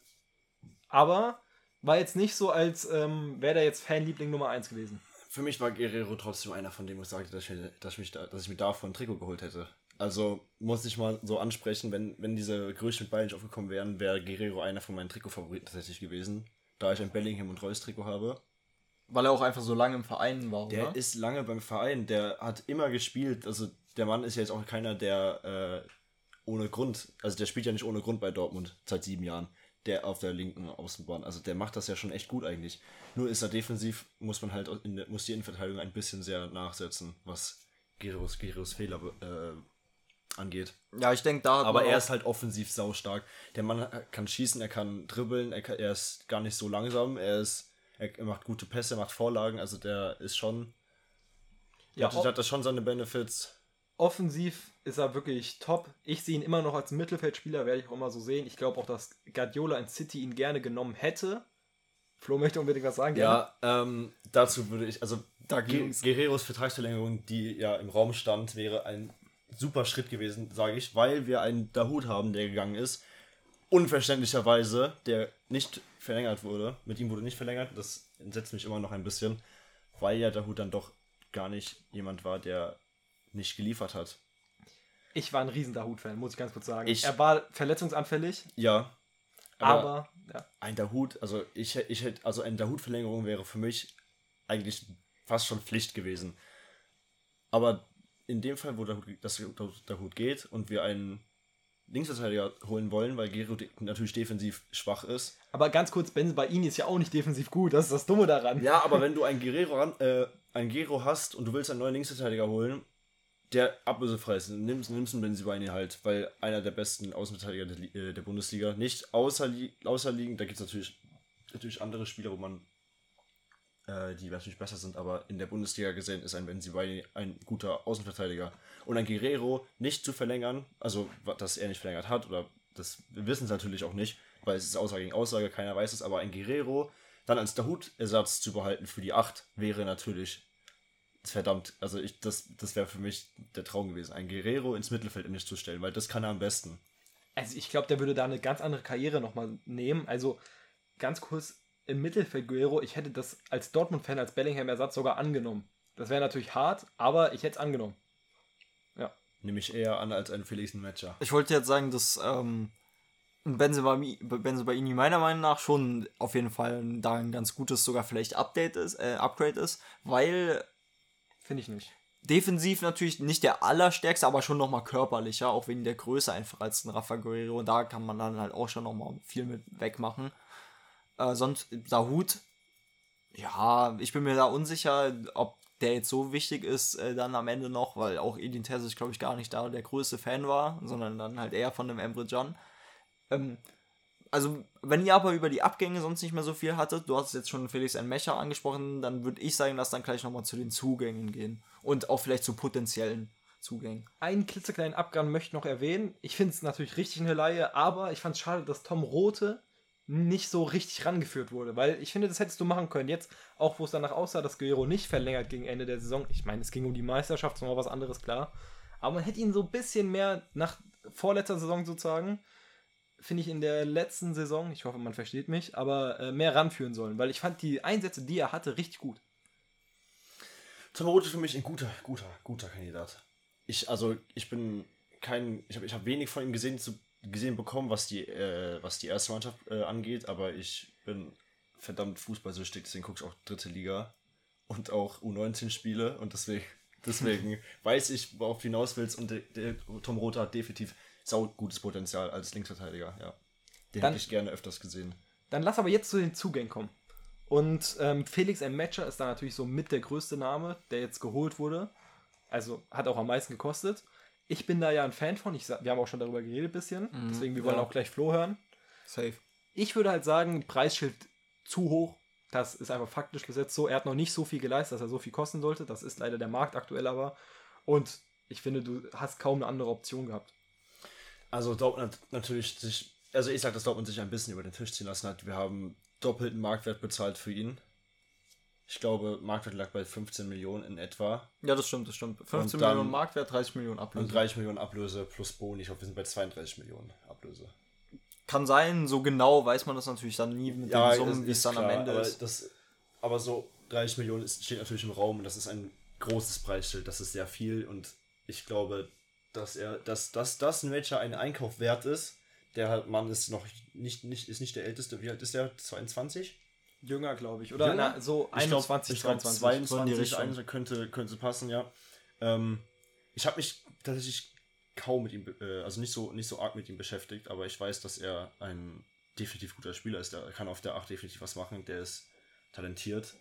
Speaker 1: Aber war jetzt nicht so, als ähm, wäre der jetzt Fanliebling Nummer 1 gewesen.
Speaker 2: Für mich war Guerrero trotzdem einer von wo ich sagte, dass ich, mir- dass ich, mich da, dass ich mir davon ein Trikot geholt hätte. Also muss ich mal so ansprechen, wenn, wenn diese Gerüchte mit Bayern nicht aufgekommen wären, wäre Guerrero einer von meinen Trikotfavoriten tatsächlich gewesen. Da ich ein Bellingham und Reus Trikot habe.
Speaker 3: Weil er auch einfach so lange im Verein war,
Speaker 2: Der
Speaker 3: oder?
Speaker 2: ist lange beim Verein, der hat immer gespielt. Also der Mann ist ja jetzt auch keiner, der äh, ohne Grund, also der spielt ja nicht ohne Grund bei Dortmund seit sieben Jahren, der auf der linken Außenbahn. Also der macht das ja schon echt gut eigentlich. Nur ist er defensiv, muss man halt in muss die Innenverteidigung ein bisschen sehr nachsetzen, was Giros, Giros Fehler äh, angeht.
Speaker 3: Ja, ich denke, da hat
Speaker 2: Aber er ist halt offensiv saustark. Der Mann kann schießen, er kann dribbeln, er, kann, er ist gar nicht so langsam, er ist, er, macht gute Pässe, er macht Vorlagen, also der ist schon,
Speaker 1: Ja,
Speaker 2: hat, hat das schon seine Benefits.
Speaker 1: offensiv ist er wirklich top. Ich sehe ihn immer noch als Mittelfeldspieler, werde ich auch immer so sehen. Ich glaube auch, dass Guardiola in City ihn gerne genommen hätte. Flo möchte unbedingt was sagen.
Speaker 2: Ja, ähm, dazu würde ich, also
Speaker 3: Da ging's.
Speaker 2: Guerreros Vertragsverlängerung, die ja im Raum stand, wäre ein super Schritt gewesen, sage ich, weil wir einen Dahut haben, der gegangen ist. Unverständlicherweise, der nicht verlängert wurde. Mit ihm wurde nicht verlängert. Das entsetzt mich immer noch ein bisschen, weil ja Dahut dann doch gar nicht jemand war, der nicht geliefert hat.
Speaker 1: Ich war ein riesen Dahut-Fan, muss ich ganz kurz sagen.
Speaker 2: Ich-
Speaker 1: er war verletzungsanfällig,
Speaker 2: Ja.
Speaker 1: aber, ja.
Speaker 2: ein Dahut, also ich, ich hätte, also eine Dahut-Verlängerung wäre für mich eigentlich fast schon Pflicht gewesen. Aber in dem Fall, wo Dahut, das Dahut geht und wir einen Linksverteidiger holen wollen, weil Gero natürlich defensiv schwach ist.
Speaker 1: aber ganz kurz, Benze bei ihm ist ja auch nicht defensiv gut, das ist das Dumme daran.
Speaker 2: Ja, aber wenn du einen Guerrero, ran, äh, einen Gero hast und du willst einen neuen Linksverteidiger holen, der ablösefrei ist, nimmst, nimmst einen Benzibaini halt, weil einer der besten Außenverteidiger der, äh, der Bundesliga. Nicht außer, Li- außer liegen, da gibt es natürlich, natürlich andere Spieler, wo man äh, die natürlich besser sind, aber in der Bundesliga gesehen ist ein Benzibaini ein guter Außenverteidiger. Und ein Guerrero nicht zu verlängern, also dass er nicht verlängert hat, oder das wissen es natürlich auch nicht, weil es ist Aussage gegen Aussage, keiner weiß es, aber ein Guerrero dann als Dahut-Ersatz zu behalten für die 8 wäre natürlich verdammt, also ich, das, das wäre für mich der Traum gewesen, ein Guerrero ins Mittelfeld endlich zu stellen, weil das kann er am besten.
Speaker 1: Also ich glaube, der würde da eine ganz andere Karriere nochmal nehmen. Also ganz kurz im Mittelfeld Guerrero, ich hätte das als Dortmund-Fan, als Bellingham-Ersatz sogar angenommen. Das wäre natürlich hart, aber ich hätte es angenommen. Ja.
Speaker 2: Nehme ich eher an als ein Felix Matcher.
Speaker 3: Ich wollte jetzt sagen, dass ähm, Benzemaini Benzebaini meiner Meinung nach schon auf jeden Fall da ein ganz gutes, sogar vielleicht Update ist, äh, Upgrade ist, weil
Speaker 1: Finde ich nicht.
Speaker 3: defensiv natürlich nicht der allerstärkste, aber schon nochmal körperlicher, auch wegen der Größe einfach als ein Rafa Guerrero. Und da kann man dann halt auch schon nochmal viel mit wegmachen. Äh, sonst Dahut, ja, ich bin mir da unsicher, ob der jetzt so wichtig ist äh, dann am Ende noch, weil auch Edin Terzic, glaube ich, gar nicht da der größte Fan war, sondern dann halt eher von dem Emre Can. Ähm, also, wenn ihr aber über die Abgänge sonst nicht mehr so viel hattet, du hast jetzt schon Felix Mecher angesprochen, dann würde ich sagen, lass dann gleich nochmal zu den Zugängen gehen. Und auch vielleicht zu potenziellen Zugängen.
Speaker 1: Einen klitzekleinen Abgang möchte ich noch erwähnen. Ich finde es natürlich richtig eine Laie, aber ich fand es schade, dass Tom Rote nicht so richtig rangeführt wurde, weil ich finde, das hättest du machen können. Jetzt, auch wo es danach aussah, dass Guerrero nicht verlängert gegen Ende der Saison. Ich meine, es ging um die Meisterschaft, das war was anderes, klar. Aber man hätte ihn so ein bisschen mehr nach vorletzter Saison sozusagen, finde ich in der letzten Saison, ich hoffe, man versteht mich, aber äh, mehr ranführen sollen, weil ich fand die Einsätze, die er hatte, richtig gut.
Speaker 2: Tom ist für mich ein guter, guter, guter Kandidat. Ich, also, ich bin kein, ich habe ich hab wenig von ihm gesehen, zu, gesehen bekommen, was die, äh, was die erste Mannschaft äh, angeht, aber ich bin verdammt fußballsüchtig, deswegen gucke ich auch dritte Liga und auch U19-Spiele und deswegen, deswegen weiß ich, worauf du hinaus willst und der, der Tom Roth hat definitiv sau gutes Potenzial als Linksverteidiger, ja. Den
Speaker 1: Dann-
Speaker 2: hätte ich gerne öfters gesehen.
Speaker 1: Dann lass aber jetzt zu den Zugängen kommen. Und ähm, Felix M. Matcher ist da natürlich so mit der größte Name, der jetzt geholt wurde. Also hat auch am meisten gekostet. Ich bin da ja ein Fan von. Ich, wir haben auch schon darüber geredet ein bisschen. Deswegen, wir wollen
Speaker 3: ja.
Speaker 1: auch gleich Flo hören.
Speaker 3: Safe.
Speaker 1: Ich würde halt sagen, Preisschild zu hoch. Das ist einfach faktisch gesetzt so. Er hat noch nicht so viel geleistet, dass er so viel kosten sollte. Das ist leider der Markt aktuell aber. Und ich finde, du hast kaum eine andere Option gehabt.
Speaker 2: Also Dortmund hat natürlich sich, also ich sag, dass Dortmund sich ein bisschen über den Tisch ziehen lassen hat. Wir haben doppelten Marktwert bezahlt für ihn. Ich glaube, Marktwert lag bei 15 Millionen in etwa
Speaker 3: Ja, das stimmt, das stimmt. 15
Speaker 2: Und dann-
Speaker 3: Millionen Marktwert, 30 Millionen Ablöse.
Speaker 2: und 30 Millionen Ablöse plus Boni. Ich glaube, wir sind bei 32 Millionen Ablöse.
Speaker 3: Kann sein, so genau weiß man das natürlich dann nie mit den Summen, wie es dann am Ende
Speaker 2: aber
Speaker 3: ist.
Speaker 2: Das, aber so 30 Millionen ist, steht natürlich im Raum und das ist ein großes Preisschild. Das ist sehr viel und ich glaube, dass er, dass, dass das ein Matcher ein Einkauf wert ist. Der halt Mann ist noch nicht, nicht, ist nicht der älteste. Wie alt ist der? 22?
Speaker 1: Jünger, glaube ich. Oder
Speaker 2: Jünger?
Speaker 1: na, so
Speaker 2: Ich glaub-
Speaker 1: 21,
Speaker 2: ich glaub,
Speaker 1: 22.
Speaker 2: 22,
Speaker 3: So in die Richtung.
Speaker 2: 21 könnte, könnte passen, ja. Ähm, ich habe mich tatsächlich kaum mit ihm, äh, also nicht so, nicht so arg mit ihm beschäftigt, aber ich weiß, dass er ein definitiv guter Spieler ist. Der kann auf der 8 definitiv was machen, der ist talentiert.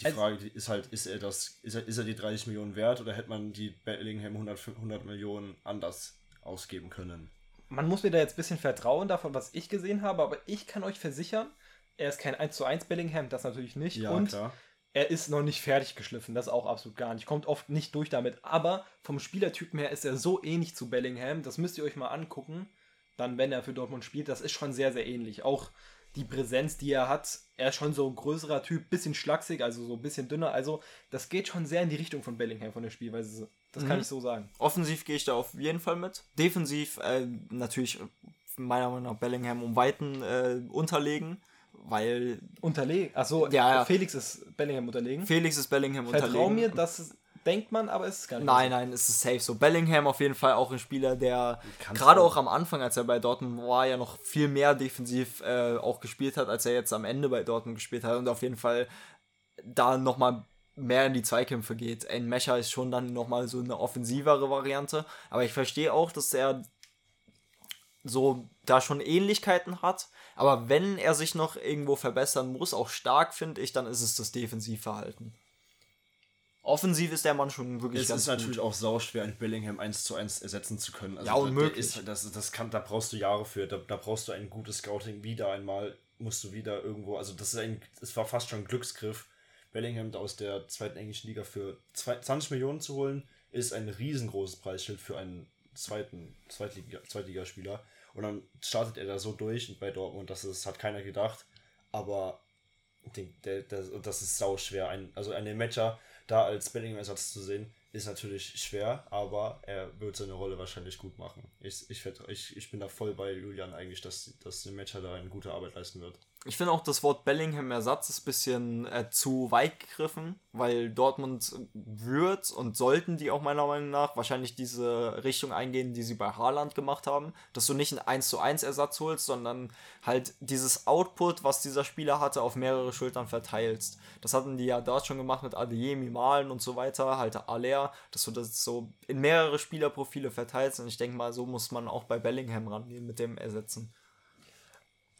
Speaker 2: Die also, Frage ist halt, ist er das, ist er, ist er die 30 Millionen wert oder hätte man die Bellingham 100, 100 Millionen anders ausgeben können?
Speaker 1: Man muss mir da jetzt ein bisschen vertrauen davon, was ich gesehen habe, aber ich kann euch versichern, er ist kein 1 zu 1 Bellingham, das natürlich nicht. Ja, und klar. er ist noch nicht fertig geschliffen, das auch absolut gar nicht. Kommt oft nicht durch damit. Aber vom Spielertypen her ist er so ähnlich zu Bellingham, das müsst ihr euch mal angucken. Dann, wenn er für Dortmund spielt, das ist schon sehr, sehr ähnlich. Auch die Präsenz, die er hat, er ist schon so ein größerer Typ, bisschen schlaksig, also so ein bisschen dünner. Also, das geht schon sehr in die Richtung von Bellingham von der Spielweise. Das mhm. kann ich so sagen.
Speaker 3: Offensiv gehe ich da auf jeden Fall mit. Defensiv äh, natürlich meiner Meinung nach Bellingham um Weiten äh, unterlegen weil.
Speaker 1: Unterlegen? Achso, ja, Felix ist Bellingham unterlegen.
Speaker 3: Felix ist Bellingham
Speaker 1: Vertrau unterlegen. Vertrau mir, das denkt man, aber es ist
Speaker 3: gar nicht. Nein, so. nein, es ist safe so. Bellingham auf jeden Fall auch ein Spieler, der gerade auch am Anfang, als er bei Dortmund war, ja noch viel mehr defensiv äh, auch gespielt hat, als er jetzt am Ende bei Dortmund gespielt hat und auf jeden Fall da nochmal mehr in die Zweikämpfe geht. Ein Mecha ist schon dann nochmal so eine offensivere Variante, aber ich verstehe auch, dass er so da schon Ähnlichkeiten hat. Aber wenn er sich noch irgendwo verbessern muss, auch stark finde ich, dann ist es das Defensivverhalten. Offensiv ist der Mann schon wirklich
Speaker 2: es ganz Es ist natürlich auch sauschwer, ein Bellingham 1 zu 1 ersetzen zu können. Also
Speaker 3: ja, unmöglich.
Speaker 2: Ist, das, das kann, da brauchst du Jahre für. Da, da brauchst du ein gutes Scouting. Wieder einmal musst du wieder irgendwo. Also, das ist ein. Es war fast schon ein Glücksgriff, Bellingham aus der zweiten englischen Liga für 20 Millionen zu holen, ist ein riesengroßes Preisschild für einen zweiten Zweitliga, Zweitligaspieler. Und dann startet er da so durch bei Dortmund, das ist, hat keiner gedacht. Aber den, der, der, das ist sau schwer. Ein, also einen Matcher da als Bellingham-Ersatz zu sehen, ist natürlich schwer, aber er wird seine Rolle wahrscheinlich gut machen. Ich, ich, ich, ich bin da voll bei Julian eigentlich, dass, dass der Matcher da eine gute Arbeit leisten wird.
Speaker 3: Ich finde auch das Wort Bellingham-Ersatz ist ein bisschen äh, zu weit gegriffen, weil Dortmund wird und sollten die auch meiner Meinung nach wahrscheinlich diese Richtung eingehen, die sie bei Haaland gemacht haben, dass du nicht einen 1 zu 1 Ersatz holst, sondern halt dieses Output, was dieser Spieler hatte, auf mehrere Schultern verteilst. Das hatten die ja dort schon gemacht mit Adeyemi, Malen und so weiter, halt Aller, dass du das so in mehrere Spielerprofile verteilst und ich denke mal, so muss man auch bei Bellingham rangehen mit dem Ersetzen.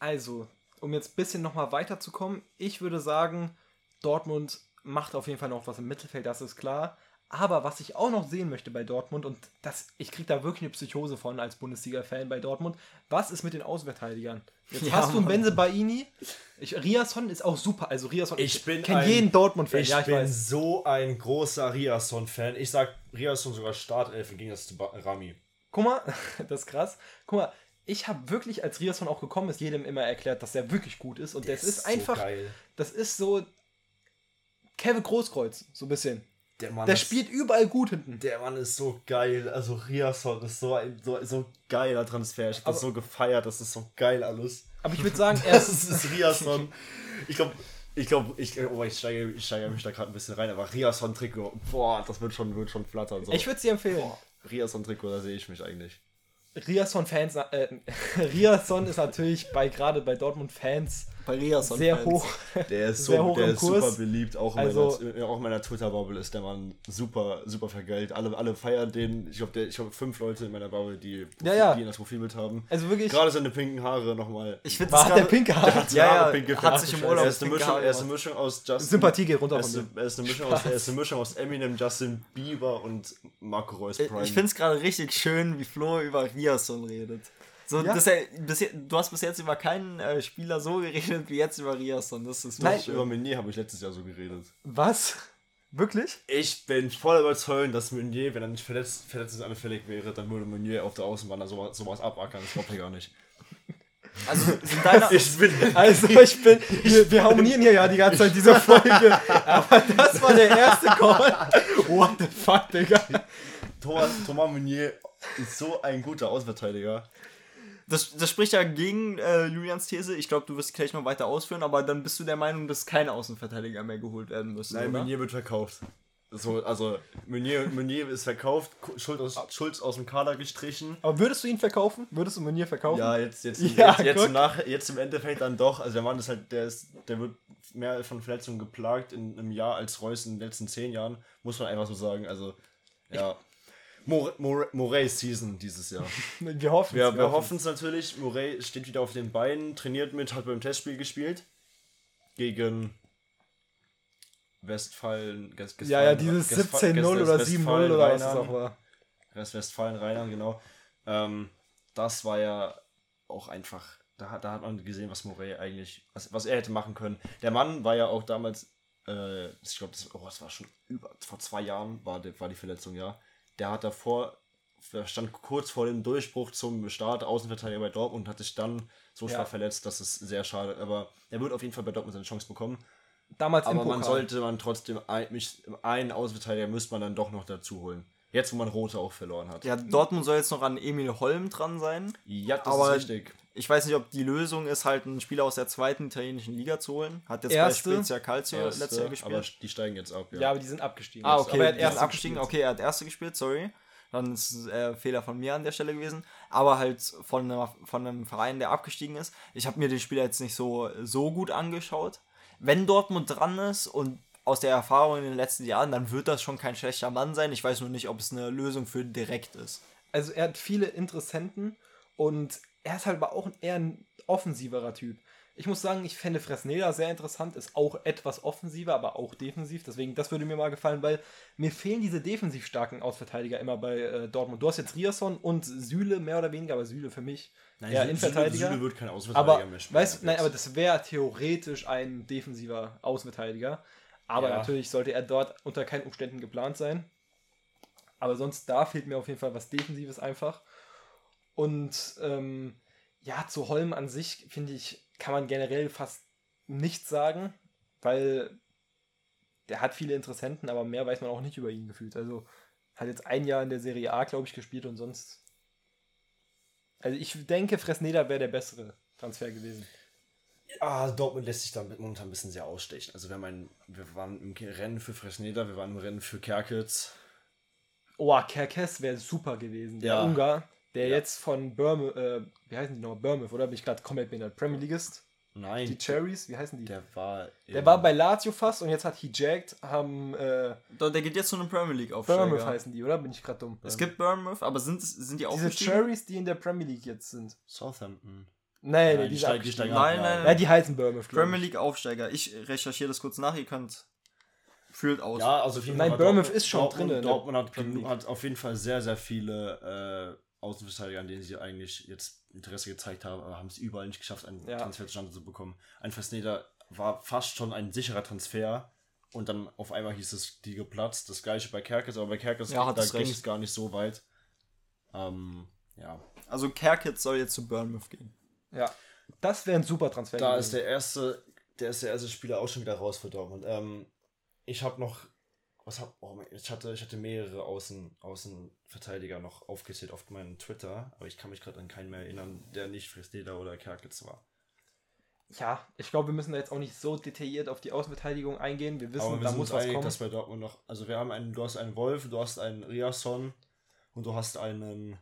Speaker 1: Also, um jetzt ein bisschen nochmal weiterzukommen, ich würde sagen, Dortmund macht auf jeden Fall noch was im Mittelfeld, das ist klar. Aber was ich auch noch sehen möchte bei Dortmund, und das, ich kriege da wirklich eine Psychose von als Bundesliga-Fan bei Dortmund, was ist mit den Außenverteidigern? Jetzt ja, hast du einen Benze Baini. Ich, Riasson ist auch super. Also Riasson,
Speaker 2: ich, ich kenne jeden Dortmund-Fan. Ich, ja, ich bin weiß. so ein großer Riasson-Fan. Ich sag Riasson sogar Startelf im Gegensatz zu Rami.
Speaker 1: Guck mal, das ist krass. Guck mal, ich habe wirklich, als Riasson auch gekommen ist, jedem immer erklärt, dass er wirklich gut ist. Und das ist, ist einfach, so das ist so Kevin Großkreuz, so ein bisschen. Der, Mann der ist, spielt überall gut hinten.
Speaker 2: Der Mann ist so geil. Also Riasson ist so ein so, so geiler Transfer. Ich habe das so gefeiert. Das ist so geil alles.
Speaker 1: Aber ich würde sagen, er
Speaker 2: ist, ist Riasson. Ich glaube, ich glaube, ich, oh, ich steige, ich steige mich da gerade ein bisschen rein, aber Riasson-Trikot, boah, das wird schon, wird schon flattern.
Speaker 1: So. Ich würde sie empfehlen.
Speaker 2: Riasson-Trikot, da sehe ich mich eigentlich.
Speaker 1: Riasson-Fans, äh, Riasson ist natürlich bei gerade bei Dortmund-Fans
Speaker 3: bei Riasson
Speaker 1: sehr hoch.
Speaker 2: Der ist, so, hoch der ist super beliebt, auch in also, meiner, auch in meiner Twitter-Bubble ist der Mann super, super vergelt. Alle, alle feiern den. Ich glaube, ich hab fünf Leute in meiner Bubble, die,
Speaker 1: ja, ja.
Speaker 2: die ihn das Profilbild haben.
Speaker 1: Also wirklich.
Speaker 2: Gerade seine pinken Haare nochmal.
Speaker 1: Ich finde, hat der pinke Haare. Der
Speaker 2: hat, ja, Haare pink hat sich im Urlaub. Er ist, eine Mischung, er ist eine Mischung aus
Speaker 1: Justin. Sympathie geht runter
Speaker 2: er ist, er ist eine Mischung aus, er ist eine Mischung aus Eminem, Justin Bieber und Marco Reus
Speaker 3: Prime. Ich finde es gerade richtig schön, wie Flo über Riasson redet. So, ja. das, bis, du hast bis jetzt über keinen äh, Spieler so geredet wie jetzt über Riasson. Das ist
Speaker 2: Nein, über Meunier habe ich letztes Jahr so geredet.
Speaker 1: Was? Wirklich?
Speaker 2: Ich bin voll überzeugt, dass Meunier, wenn er nicht verletzt, verletzungsanfällig wäre, dann würde Meunier auf der Außenbahn sowas, sowas abackern. Das glaube ich gar nicht.
Speaker 1: Also, sind deine ich bin, also ich bin, wir, wir, harmonieren hier ja die ganze Zeit diese Folge, aber das war der erste Call. What the fuck, Digga.
Speaker 2: Thomas, Thomas Meunier ist so ein guter Außenverteidiger.
Speaker 3: Das, das spricht ja gegen äh, Julians These. Ich glaube, du wirst gleich noch weiter ausführen, aber dann bist du der Meinung, dass keine Außenverteidiger mehr geholt werden müssen.
Speaker 2: Nein, oder? Meunier wird verkauft. So, also Meunier, Meunier ist verkauft, Schulz aus, Schulz aus dem Kader gestrichen.
Speaker 1: Aber würdest du ihn verkaufen? Würdest du Meunier verkaufen?
Speaker 2: Ja, jetzt, jetzt, ja, jetzt, jetzt, nach, jetzt im Endeffekt dann doch. Also der Mann ist halt, der ist, der wird mehr von Verletzungen geplagt in einem Jahr als Reus in den letzten zehn Jahren, muss man einfach so sagen. Also, ja. Ich, Morey Season dieses Jahr.
Speaker 1: wir hoffen
Speaker 2: es. Wir, wir hoffen es natürlich. Morey steht wieder auf den Beinen, trainiert mit, hat beim Testspiel gespielt. Gegen Westfalen. Ges-
Speaker 1: Ja, ja, dieses
Speaker 2: Westfa-
Speaker 1: 17-0
Speaker 2: Ges-
Speaker 1: oder
Speaker 2: Westfalen
Speaker 1: 7-0 oder was es auch war.
Speaker 2: Westfalen Rheinland, genau. Ähm, das war ja auch einfach, da, hat- da hat man gesehen, was Morey eigentlich, was, was er hätte machen können. Der Mann war ja auch damals, äh, ich glaube, das, oh, das war schon über, vor zwei Jahren war die, war die Verletzung, ja. Der hat davor, der stand kurz vor dem Durchbruch zum Start, Außenverteidiger bei Dortmund und hat sich dann so schwer
Speaker 1: Ja.
Speaker 2: verletzt, das ist sehr schade. Aber er wird auf jeden Fall bei Dortmund seine Chance bekommen.
Speaker 1: Damals im
Speaker 2: Aber man sollte man trotzdem ein, mich, einen Außenverteidiger müsste man dann doch noch dazu holen. Jetzt, wo man Rote auch verloren hat.
Speaker 3: Ja, Dortmund soll jetzt noch an Emil Holm dran sein.
Speaker 2: Ja, das
Speaker 3: Aber-
Speaker 2: ist richtig.
Speaker 3: Ich weiß nicht, ob die Lösung ist, halt einen Spieler aus der zweiten italienischen Liga zu holen. Hat jetzt
Speaker 1: Erste.
Speaker 3: bei Spezia Calcio
Speaker 2: Erste,
Speaker 3: letztes Jahr
Speaker 2: aber
Speaker 3: gespielt.
Speaker 2: die steigen jetzt ab. Ja.
Speaker 1: Ja, aber die sind abgestiegen.
Speaker 3: Ah,
Speaker 1: jetzt.
Speaker 3: okay,
Speaker 1: Aber er hat erst
Speaker 3: abgestiegen.
Speaker 1: gespielt.
Speaker 3: Okay, er hat erste gespielt, sorry. Dann ist es äh, Fehler von mir an der Stelle gewesen. Aber halt von, einer, von einem Verein, der abgestiegen ist. Ich habe mir den Spieler jetzt nicht so, so gut angeschaut. Wenn Dortmund dran ist und aus der Erfahrung in den letzten Jahren, dann wird das schon kein schlechter Mann sein. Ich weiß nur nicht, ob es eine Lösung für direkt ist.
Speaker 1: Also er hat viele Interessenten und er ist halt aber auch eher ein offensiverer Typ. Ich muss sagen, ich fände Fresneda sehr interessant, ist auch etwas offensiver, aber auch defensiv. Deswegen, das würde mir mal gefallen, weil mir fehlen diese defensiv starken Ausverteidiger immer bei äh, Dortmund. Du hast jetzt Riasson und Süle mehr oder weniger, aber Süle für mich
Speaker 2: Nein,
Speaker 1: eher
Speaker 2: Süle-
Speaker 1: Innenverteidiger.
Speaker 2: Süle wird kein Außenverteidiger
Speaker 1: aber
Speaker 2: mehr spielen.
Speaker 1: weißt, nein, aber das wäre theoretisch ein defensiver Außenverteidiger. Aber
Speaker 2: Ja.
Speaker 1: natürlich sollte er dort unter keinen Umständen geplant sein. Aber sonst da fehlt mir auf jeden Fall was Defensives einfach. Und ähm, ja, zu Holm an sich, finde ich, kann man generell fast nichts sagen, weil der hat viele Interessenten, aber mehr weiß man auch nicht über ihn gefühlt. Also hat jetzt ein Jahr in der Serie A, glaube ich, gespielt und sonst. Also ich denke, Fresneda wäre der bessere Transfer gewesen.
Speaker 2: Ah, Dortmund lässt sich damit momentan ein bisschen sehr ausstechen. Also wir, haben wir waren im Rennen für Fresneda, wir waren im Rennen für Kerkitz.
Speaker 1: Oh, Kerkes wäre super gewesen. Der
Speaker 2: Ja.
Speaker 1: Ungar, der
Speaker 2: Ja.
Speaker 1: jetzt von Bournemouth, äh, wie heißen die noch? Bournemouth, oder? Bin ich gerade komplett behindert? Premier Leagueist?
Speaker 2: Nein,
Speaker 1: Die Cherries, wie heißen die? Der,
Speaker 2: der war.
Speaker 1: war bei Lazio fast und jetzt hat Hijacked, haben äh,
Speaker 3: Der geht jetzt zu einem Premier League Aufsteiger.
Speaker 1: Bournemouth heißen die, oder? Bin ich gerade dumm?
Speaker 3: Es gibt Bournemouth, aber sind, sind die
Speaker 1: diese
Speaker 3: aufgestiegen?
Speaker 1: Cherries, die in der Premier League jetzt sind.
Speaker 2: Southampton.
Speaker 1: Nee, nee,
Speaker 2: Nein,
Speaker 1: die,
Speaker 2: die steigen- die steigen ab,
Speaker 3: Nein,
Speaker 2: ja.
Speaker 3: nein,
Speaker 1: Ja, die heißen Bournemouth.
Speaker 3: Premier. League Aufsteiger. Ich recherchiere das kurz nach, ihr könnt fühlt aus.
Speaker 2: Ja, also auf jeden
Speaker 1: Nein,
Speaker 2: war
Speaker 1: Bournemouth ist schon
Speaker 2: Dortmund,
Speaker 1: drin
Speaker 2: Dortmund hat, hat auf jeden Fall sehr, sehr viele äh, Außenverteidiger, an denen sie eigentlich jetzt Interesse gezeigt haben, aber haben es überall nicht geschafft, einen
Speaker 1: Ja.
Speaker 2: Transfer zustande zu bekommen. Ein Fresneda war fast schon ein sicherer Transfer und dann auf einmal hieß es, die geplatzt. Das gleiche bei Kerkes, aber bei Kerkes
Speaker 3: Ja,
Speaker 2: da
Speaker 3: es
Speaker 2: ging es gar nicht so weit. Ähm, ja.
Speaker 3: Also Kerkitz soll jetzt zu Bournemouth gehen.
Speaker 1: Ja, das wäre ein super Transfer
Speaker 2: Da
Speaker 1: gewesen.
Speaker 2: ist der erste, der ist der erste Spieler auch schon wieder raus für Dortmund. Ähm, ich habe noch, was hab, oh mein, ich hatte, ich hatte mehrere Außen, Außenverteidiger noch aufgezählt auf meinem Twitter, aber ich kann mich gerade an keinen mehr erinnern, der nicht Frisdeda oder Kerkitz war.
Speaker 1: Ja, ich glaube, wir müssen da jetzt auch nicht so detailliert auf die Außenverteidigung eingehen. Wir wissen,
Speaker 2: aber wir
Speaker 1: da muss was kommen.
Speaker 2: dass bei Dortmund noch, also wir haben einen, du hast einen Wolf, du hast einen Riasson und du hast einen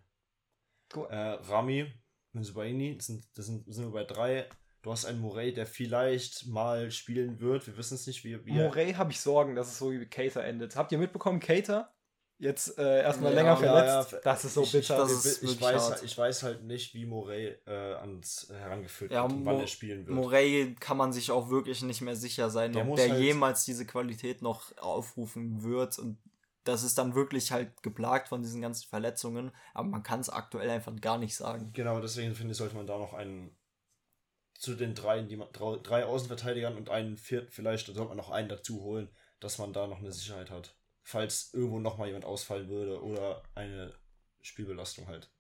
Speaker 2: äh, Rami, Mensubaini, das sind, das sind, sind wir bei drei. Du hast einen Morey, der vielleicht mal spielen wird. Wir wissen es nicht, wie, wie er-
Speaker 1: Morey habe ich Sorgen, dass es so wie Cater endet. Habt ihr mitbekommen, Cater? Jetzt äh, erstmal
Speaker 2: Ja,
Speaker 1: länger
Speaker 2: ja,
Speaker 1: verletzt.
Speaker 2: ja.
Speaker 1: Das ist so
Speaker 2: Ich-
Speaker 1: bitter.
Speaker 2: Ich,
Speaker 3: ist
Speaker 2: ich, weiß,
Speaker 3: hart.
Speaker 2: halt- ich weiß halt nicht, wie Morey äh, ans herangeführt
Speaker 3: Ja,
Speaker 2: wird und wann
Speaker 3: Mo-
Speaker 2: er spielen wird.
Speaker 3: Morey kann man sich auch wirklich nicht mehr sicher sein,
Speaker 2: Der
Speaker 3: ob der
Speaker 2: halt-
Speaker 3: jemals diese Qualität noch aufrufen wird. Und das ist dann wirklich halt geplagt von diesen ganzen Verletzungen. Aber man kann es aktuell einfach gar nicht sagen.
Speaker 2: Genau, deswegen finde ich, sollte man da noch einen zu den drei, die man, drei, Außenverteidigern und einen vierten vielleicht, sollte man noch einen dazu holen, dass man da noch eine Sicherheit hat. Falls irgendwo nochmal jemand ausfallen würde oder eine Spielbelastung halt.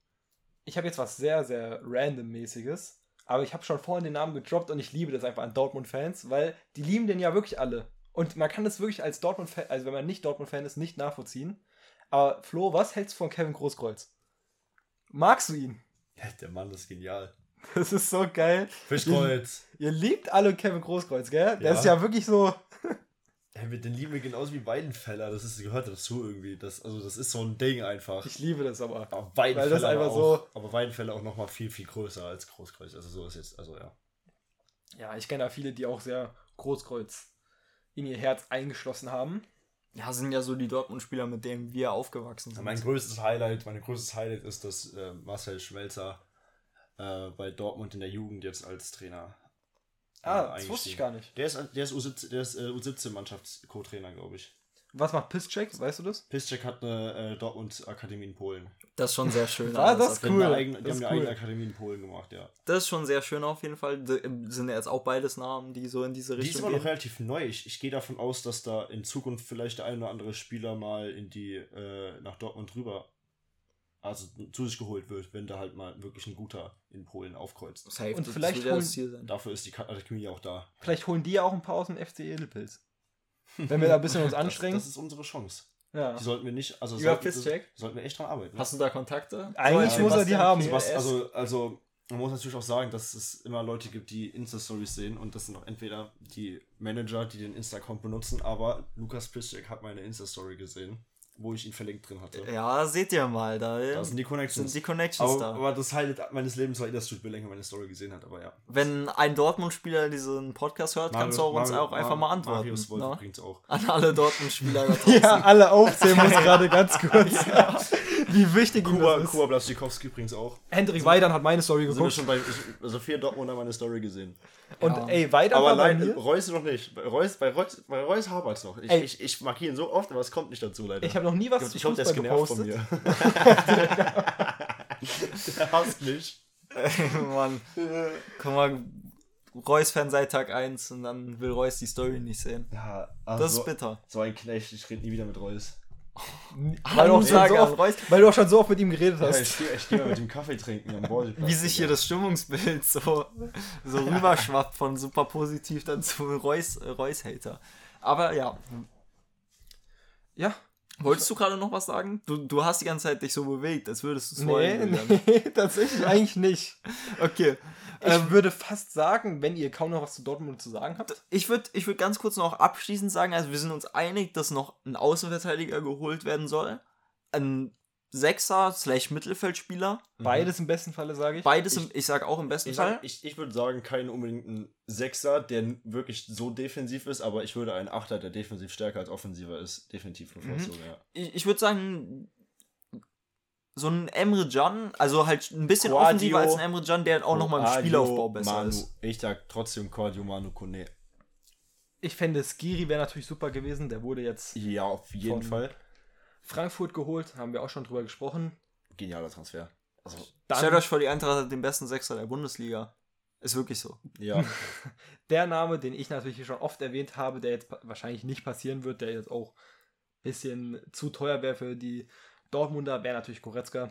Speaker 1: Ich habe jetzt was sehr, sehr randommäßiges. Aber ich habe schon vorhin den Namen gedroppt und ich liebe das einfach an Dortmund-Fans, weil die lieben den ja wirklich alle. Und man kann das wirklich als Dortmund-Fan, also wenn man nicht Dortmund-Fan ist, nicht nachvollziehen. Aber Flo, was hältst du von Kevin Großkreuz? Magst du ihn?
Speaker 2: Der Mann ist genial.
Speaker 1: Das ist so geil.
Speaker 2: Fischkreuz.
Speaker 1: Ihr liebt alle Kevin Großkreuz, gell? Der
Speaker 2: Ja.
Speaker 1: ist ja wirklich so.
Speaker 2: Ja, den lieben wir genauso wie Weidenfeller. Das ist, gehört dazu irgendwie. Das, also das ist so ein Ding einfach.
Speaker 1: Ich liebe das aber.
Speaker 2: Aber Weidenfeller,
Speaker 1: Weil das einfach
Speaker 2: auch, aber Weidenfeller auch nochmal viel, viel größer als Großkreuz. Also so ist jetzt, also ja.
Speaker 1: Ja, ich kenne da viele, die auch sehr Großkreuz in ihr Herz eingeschlossen haben.
Speaker 3: Ja, sind ja so die Dortmund-Spieler, mit denen wir aufgewachsen sind.
Speaker 2: Mein größtes Highlight, mein größtes Highlight ist, dass äh, Marcel Schmelzer äh, bei Dortmund in der Jugend jetzt als Trainer
Speaker 1: Ah, das wusste ich gar nicht.
Speaker 2: Der ist, der ist U17, der ist, äh, U17-Mannschafts-Co-Trainer, glaube ich.
Speaker 1: Was macht Pisscheck? Weißt du das?
Speaker 2: Piszczek hat eine äh, Dortmund-Akademie in Polen.
Speaker 3: Das ist schon sehr schön. Alles
Speaker 1: das
Speaker 2: Die
Speaker 3: jeden
Speaker 1: Cool.
Speaker 2: haben eine eigene, die
Speaker 1: das
Speaker 2: haben
Speaker 1: ist
Speaker 2: eine eigene
Speaker 1: cool.
Speaker 2: Akademie in Polen gemacht, ja.
Speaker 3: Das ist schon sehr schön auf jeden Fall. D sind ja jetzt auch beides Namen, die so in diese
Speaker 2: Die ist
Speaker 3: Richtung
Speaker 2: aber noch
Speaker 3: gehen.
Speaker 2: relativ neu. Ich, ich gehe davon aus, dass da in Zukunft vielleicht der ein oder andere Spieler mal in die, äh, nach Dortmund rüber, also zu sich geholt wird, wenn da halt mal wirklich ein guter in Polen aufkreuzt.
Speaker 3: Safe,
Speaker 1: Und
Speaker 3: das
Speaker 1: vielleicht
Speaker 3: das
Speaker 1: holen-
Speaker 3: Ziel sein.
Speaker 2: Dafür ist die Akademie auch da.
Speaker 1: Vielleicht holen die ja auch ein paar aus dem FC Edelpilz. Wenn wir da ein bisschen uns
Speaker 2: Das,
Speaker 1: anstrengen.
Speaker 2: das ist unsere Chance.
Speaker 1: ja.
Speaker 2: Die sollten wir nicht, also
Speaker 3: Über
Speaker 2: sollten, das,
Speaker 3: Pisscheck?
Speaker 2: sollten wir echt dran arbeiten.
Speaker 3: Hast du da Kontakte?
Speaker 1: Eigentlich
Speaker 3: So,
Speaker 1: muss er die haben.
Speaker 2: Was, also, also, man muss natürlich auch sagen, dass es immer Leute gibt, die Insta-Stories sehen und das sind auch entweder die Manager, die den Insta-Account benutzen, aber Lukas Piszczek hat meine Insta-Story gesehen, wo ich ihn verlinkt drin hatte.
Speaker 3: Ja, seht ihr mal, da,
Speaker 2: Da sind die
Speaker 3: sind
Speaker 2: Connections.
Speaker 3: die Connections
Speaker 2: aber,
Speaker 3: da.
Speaker 2: aber das Highlight meines Lebens war, dass Jude Bellingham meine Story gesehen hat, aber ja.
Speaker 3: Wenn ein Dortmund-Spieler diesen Podcast hört, kannst du auch uns
Speaker 2: Mario-
Speaker 3: auch einfach
Speaker 2: Mar-
Speaker 3: mal antworten.
Speaker 2: Marius Wolf
Speaker 3: ne?
Speaker 2: übrigens auch.
Speaker 3: An alle Dortmund-Spieler da draußen.
Speaker 1: Ja, alle aufzählen muss gerade ganz kurz. Wie wichtig ihm
Speaker 2: Kuba,
Speaker 1: das ist.
Speaker 2: Kuba Blaschikowski übrigens auch.
Speaker 1: Hendrik Weidern hat meine Story
Speaker 2: Sind wir
Speaker 1: geguckt.
Speaker 2: schon bei, ich, also vier Dortmunder meine Story gesehen.
Speaker 1: Und
Speaker 3: Ja.
Speaker 1: ey, Weidern
Speaker 2: Aber
Speaker 1: war bei
Speaker 2: nein,
Speaker 1: mir.
Speaker 2: Reus noch nicht. Bei Reus, bei Reus, bei Reus hapert es noch. Ich,
Speaker 1: Ey.
Speaker 2: ich, ich markiere ihn so oft, aber es kommt nicht dazu leider.
Speaker 1: Ich habe noch nie was
Speaker 2: Ich,
Speaker 1: zu
Speaker 2: ich hoffe, der ist
Speaker 1: Fußball
Speaker 2: genervt von
Speaker 1: gepostet.
Speaker 2: mir. der hasst mich.
Speaker 3: Mann. Guck mal, Reus-Fan seit Tag 1 und dann will Reus die Story nicht sehen.
Speaker 2: Ja,
Speaker 3: Das
Speaker 2: so,
Speaker 3: ist bitter.
Speaker 2: so ein Knecht, ich rede nie wieder mit Reus.
Speaker 1: Weil du, auch schon
Speaker 3: Ansage
Speaker 1: so oft,
Speaker 3: Reus.
Speaker 1: weil du auch schon so oft mit ihm geredet
Speaker 2: Ja,
Speaker 1: hast.
Speaker 2: ich gehe ich geh mal mit dem Kaffee trinken am.
Speaker 3: Wie sich hier das Stimmungsbild so, so rüberschwappt von super positiv dann zu Reus, Reus-Hater. Aber ja,
Speaker 1: Ja.
Speaker 3: Wolltest du gerade noch was sagen? Du, du hast die ganze Zeit dich so bewegt, als würdest du es
Speaker 1: Nee,
Speaker 3: wollen.
Speaker 1: Nee, tatsächlich eigentlich nicht.
Speaker 3: Okay.
Speaker 1: Ich
Speaker 3: Ähm,
Speaker 1: würde fast sagen, wenn ihr kaum noch was zu Dortmund zu sagen habt.
Speaker 3: Ich würde ich würd ganz kurz noch abschließend sagen, also wir sind uns einig, dass noch ein Außenverteidiger geholt werden soll. Ein Sechser slash Mittelfeldspieler.
Speaker 1: Beides im besten Falle, sage ich.
Speaker 3: Beides, im, ich sag auch im besten
Speaker 2: Ich,
Speaker 3: Fall.
Speaker 2: ich, ich würde sagen, keinen unbedingt einen Sechser, der wirklich so defensiv ist, aber ich würde einen Achter, der defensiv stärker als offensiver ist, definitiv bevorzugen, ja.
Speaker 3: ich, ich würde sagen, so ein Emre Can, also halt ein bisschen
Speaker 2: Guardio,
Speaker 3: offensiver als ein Emre Can, der auch nochmal im Spielaufbau besser
Speaker 2: Manu,
Speaker 3: ist.
Speaker 2: Ich sag trotzdem Cordio Manu Kone.
Speaker 1: Ich fände, Skiri wäre natürlich super gewesen. Der wurde jetzt
Speaker 2: Ja, auf jeden
Speaker 1: Von-
Speaker 2: Fall.
Speaker 1: Frankfurt geholt. Haben wir auch schon drüber gesprochen.
Speaker 2: Genialer Transfer. Also,
Speaker 3: Stellt euch vor, die Eintracht hat den besten Sechser der Bundesliga. Ist wirklich so.
Speaker 2: ja.
Speaker 1: der Name, den ich natürlich hier schon oft erwähnt habe, der jetzt wahrscheinlich nicht passieren wird, der jetzt auch ein bisschen zu teuer wäre für die Dortmunder, wäre natürlich Goretzka.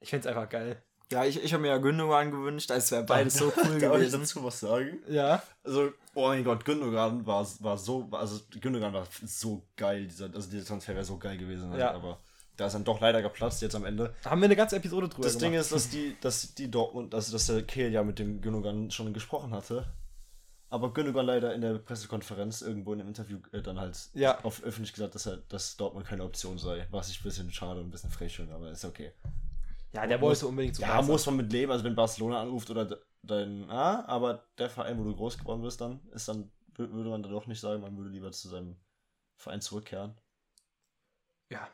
Speaker 1: Ich fände es einfach geil.
Speaker 3: Ja, ich, ich habe mir ja Gündogan gewünscht, als wäre beides so cool
Speaker 2: Darf ich
Speaker 3: gewesen.
Speaker 2: dazu was sagen?
Speaker 1: Ja.
Speaker 2: Also, oh mein Gott, Gündogan war, war so, also Gündogan war so geil, dieser, also dieser Transfer wäre so geil gewesen, halt,
Speaker 1: Ja.
Speaker 2: aber da ist dann doch leider geplatzt jetzt am Ende.
Speaker 1: Da haben wir eine ganze Episode drüber
Speaker 2: Das Ding
Speaker 1: gemacht.
Speaker 2: ist, dass die, dass die Dortmund, also dass der Kehl ja mit dem Gündogan schon gesprochen hatte. Aber Gündogan leider in der Pressekonferenz irgendwo in einem Interview äh, dann halt
Speaker 1: Ja.
Speaker 2: auf öffentlich gesagt, dass er, dass Dortmund keine Option sei. Was ich ein bisschen schade und ein bisschen frech finde, aber ist okay.
Speaker 1: Ja, der wollte unbedingt zu
Speaker 2: Ja,
Speaker 1: Barca.
Speaker 2: muss man mit leben, also wenn Barcelona anruft oder de- dein, ah, aber der Verein, wo du groß geworden bist, dann ist dann, wür- würde man da doch nicht sagen, man würde lieber zu seinem Verein zurückkehren.
Speaker 1: Ja.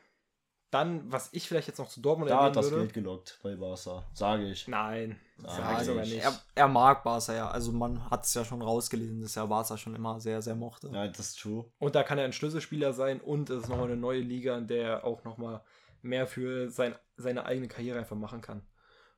Speaker 1: Dann, was ich vielleicht jetzt noch zu Dortmund
Speaker 2: Da hat
Speaker 1: erwähnen
Speaker 2: das
Speaker 1: würde.
Speaker 2: Geld gelockt bei Barca, sage ich.
Speaker 1: Nein,
Speaker 2: Nein,
Speaker 1: sag ich sogar
Speaker 2: nicht.
Speaker 1: nicht.
Speaker 3: Er, er mag Barca ja, also man hat es ja schon rausgelesen, dass er Barca schon immer sehr, sehr mochte.
Speaker 2: Ja, das ist true.
Speaker 1: Und da kann er ein Schlüsselspieler sein und es ist nochmal eine neue Liga, in der er auch nochmal mehr für sein, seine eigene Karriere einfach machen kann.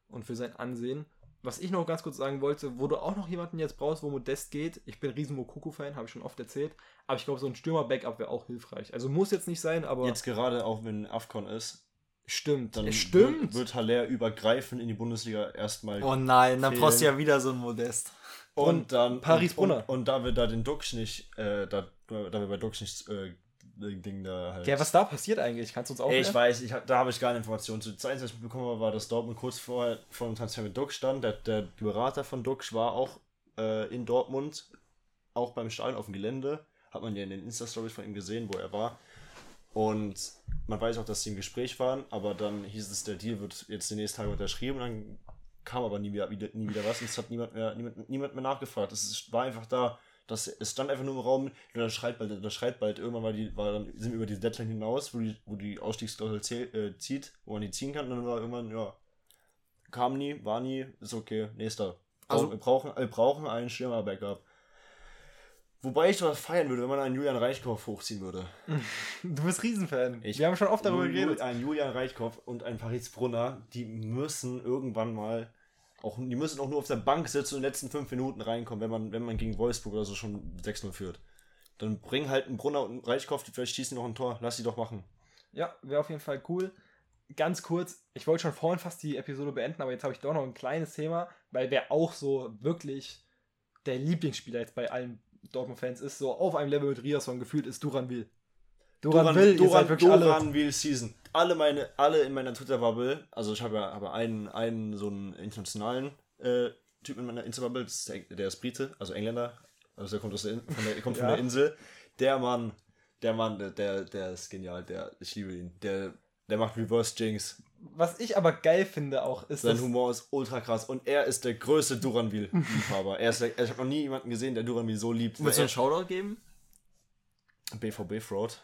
Speaker 1: Und für sein Ansehen. Was ich noch ganz kurz sagen wollte, wo du auch noch jemanden jetzt brauchst, wo Modest geht. Ich bin riesen Mokoko-Fan, habe ich schon oft erzählt. Aber ich glaube, so ein Stürmer-Backup wäre auch hilfreich. Also muss jetzt nicht sein, aber
Speaker 2: Jetzt gerade auch wenn Afcon ist,
Speaker 1: stimmt.
Speaker 2: dann
Speaker 1: stimmt.
Speaker 2: Wird, wird Haller übergreifend in die Bundesliga erstmal.
Speaker 3: Oh nein, dann
Speaker 2: Fehlen.
Speaker 3: brauchst du ja wieder so ein Modest.
Speaker 2: und dann
Speaker 1: Paris
Speaker 2: und,
Speaker 1: Brunner.
Speaker 2: und, und da wir da den Dux nicht, äh, da, da wir bei Dux nicht äh, Ding da halt.
Speaker 1: ja, was da passiert eigentlich? Kannst du uns auch
Speaker 2: Ey, ich weiß, ich da habe ich gar keine Informationen zu. Das Einzige, was ich mitbekommen habe, war, dass Dortmund kurz vorher vor dem Transfer mit Dux stand. Der, der Berater von Dux war auch äh, in Dortmund, auch beim Stadion auf dem Gelände. Hat man ja in den Insta-Stories von ihm gesehen, wo er war. Und man weiß auch, dass sie im Gespräch waren, aber dann hieß es, der Deal wird jetzt die nächsten Tage unterschrieben und dann kam aber nie wieder, nie wieder was und es hat niemand mehr, niemand, niemand mehr nachgefragt. Es war einfach da, dass es stand einfach nur im Raum, der schreit bald, der schreit bald. Irgendwann war die, war dann, sind wir über die Deadline hinaus, wo die, wo die Ausstiegsklausel zäh- äh, zieht, wo man die ziehen kann und dann war irgendwann, ja, kam nie, war nie, ist okay, nächster. Also wir brauchen, wir brauchen einen Stürmer-Backup. Wobei ich doch feiern würde, wenn man einen Julian Reichkopf hochziehen würde.
Speaker 1: Du bist Riesenfan.
Speaker 2: Ich-
Speaker 1: Wir haben schon oft darüber geredet.
Speaker 2: Ein Julian Reichkopf und ein Paris Brunner, die müssen irgendwann mal auch, die müssen auch nur auf der Bank sitzen und in den letzten fünf Minuten reinkommen, wenn man, wenn man gegen Wolfsburg oder so schon 6-0 führt. Dann bring halt einen Brunner und einen Reichkopf, die vielleicht schießen noch ein Tor, lass die doch machen.
Speaker 1: Ja, wäre auf jeden Fall cool. Ganz kurz, ich wollte schon vorhin fast die Episode beenden, aber jetzt habe ich doch noch ein kleines Thema, weil wer auch so wirklich der Lieblingsspieler jetzt bei allen Dortmund-Fans ist, so auf einem Level mit Riasson gefühlt, ist Duran Will. Duran, Will, ihr seid wirklich alle.
Speaker 2: Duran Will Season. Alle meine, alle in meiner Twitter-Bubble, also ich habe ja habe einen, einen so einen internationalen äh, Typ in meiner Insta-Bubble, das ist der, der ist Brite, also Engländer, also der kommt, aus der, In- von der, kommt von
Speaker 1: Ja.
Speaker 2: der Insel. Der Mann, der Mann, der, der, der ist genial, der, ich liebe ihn. Der, der macht Reverse Jinx.
Speaker 1: Was ich aber geil finde auch, ist,
Speaker 2: Sein Humor ist ultra krass und er ist der größte Duranville-Liebhaber. er ist der, ich habe noch nie jemanden gesehen, der Duranville so liebt.
Speaker 3: Willst du einen Shoutout geben?
Speaker 2: er- BVB-Fraud.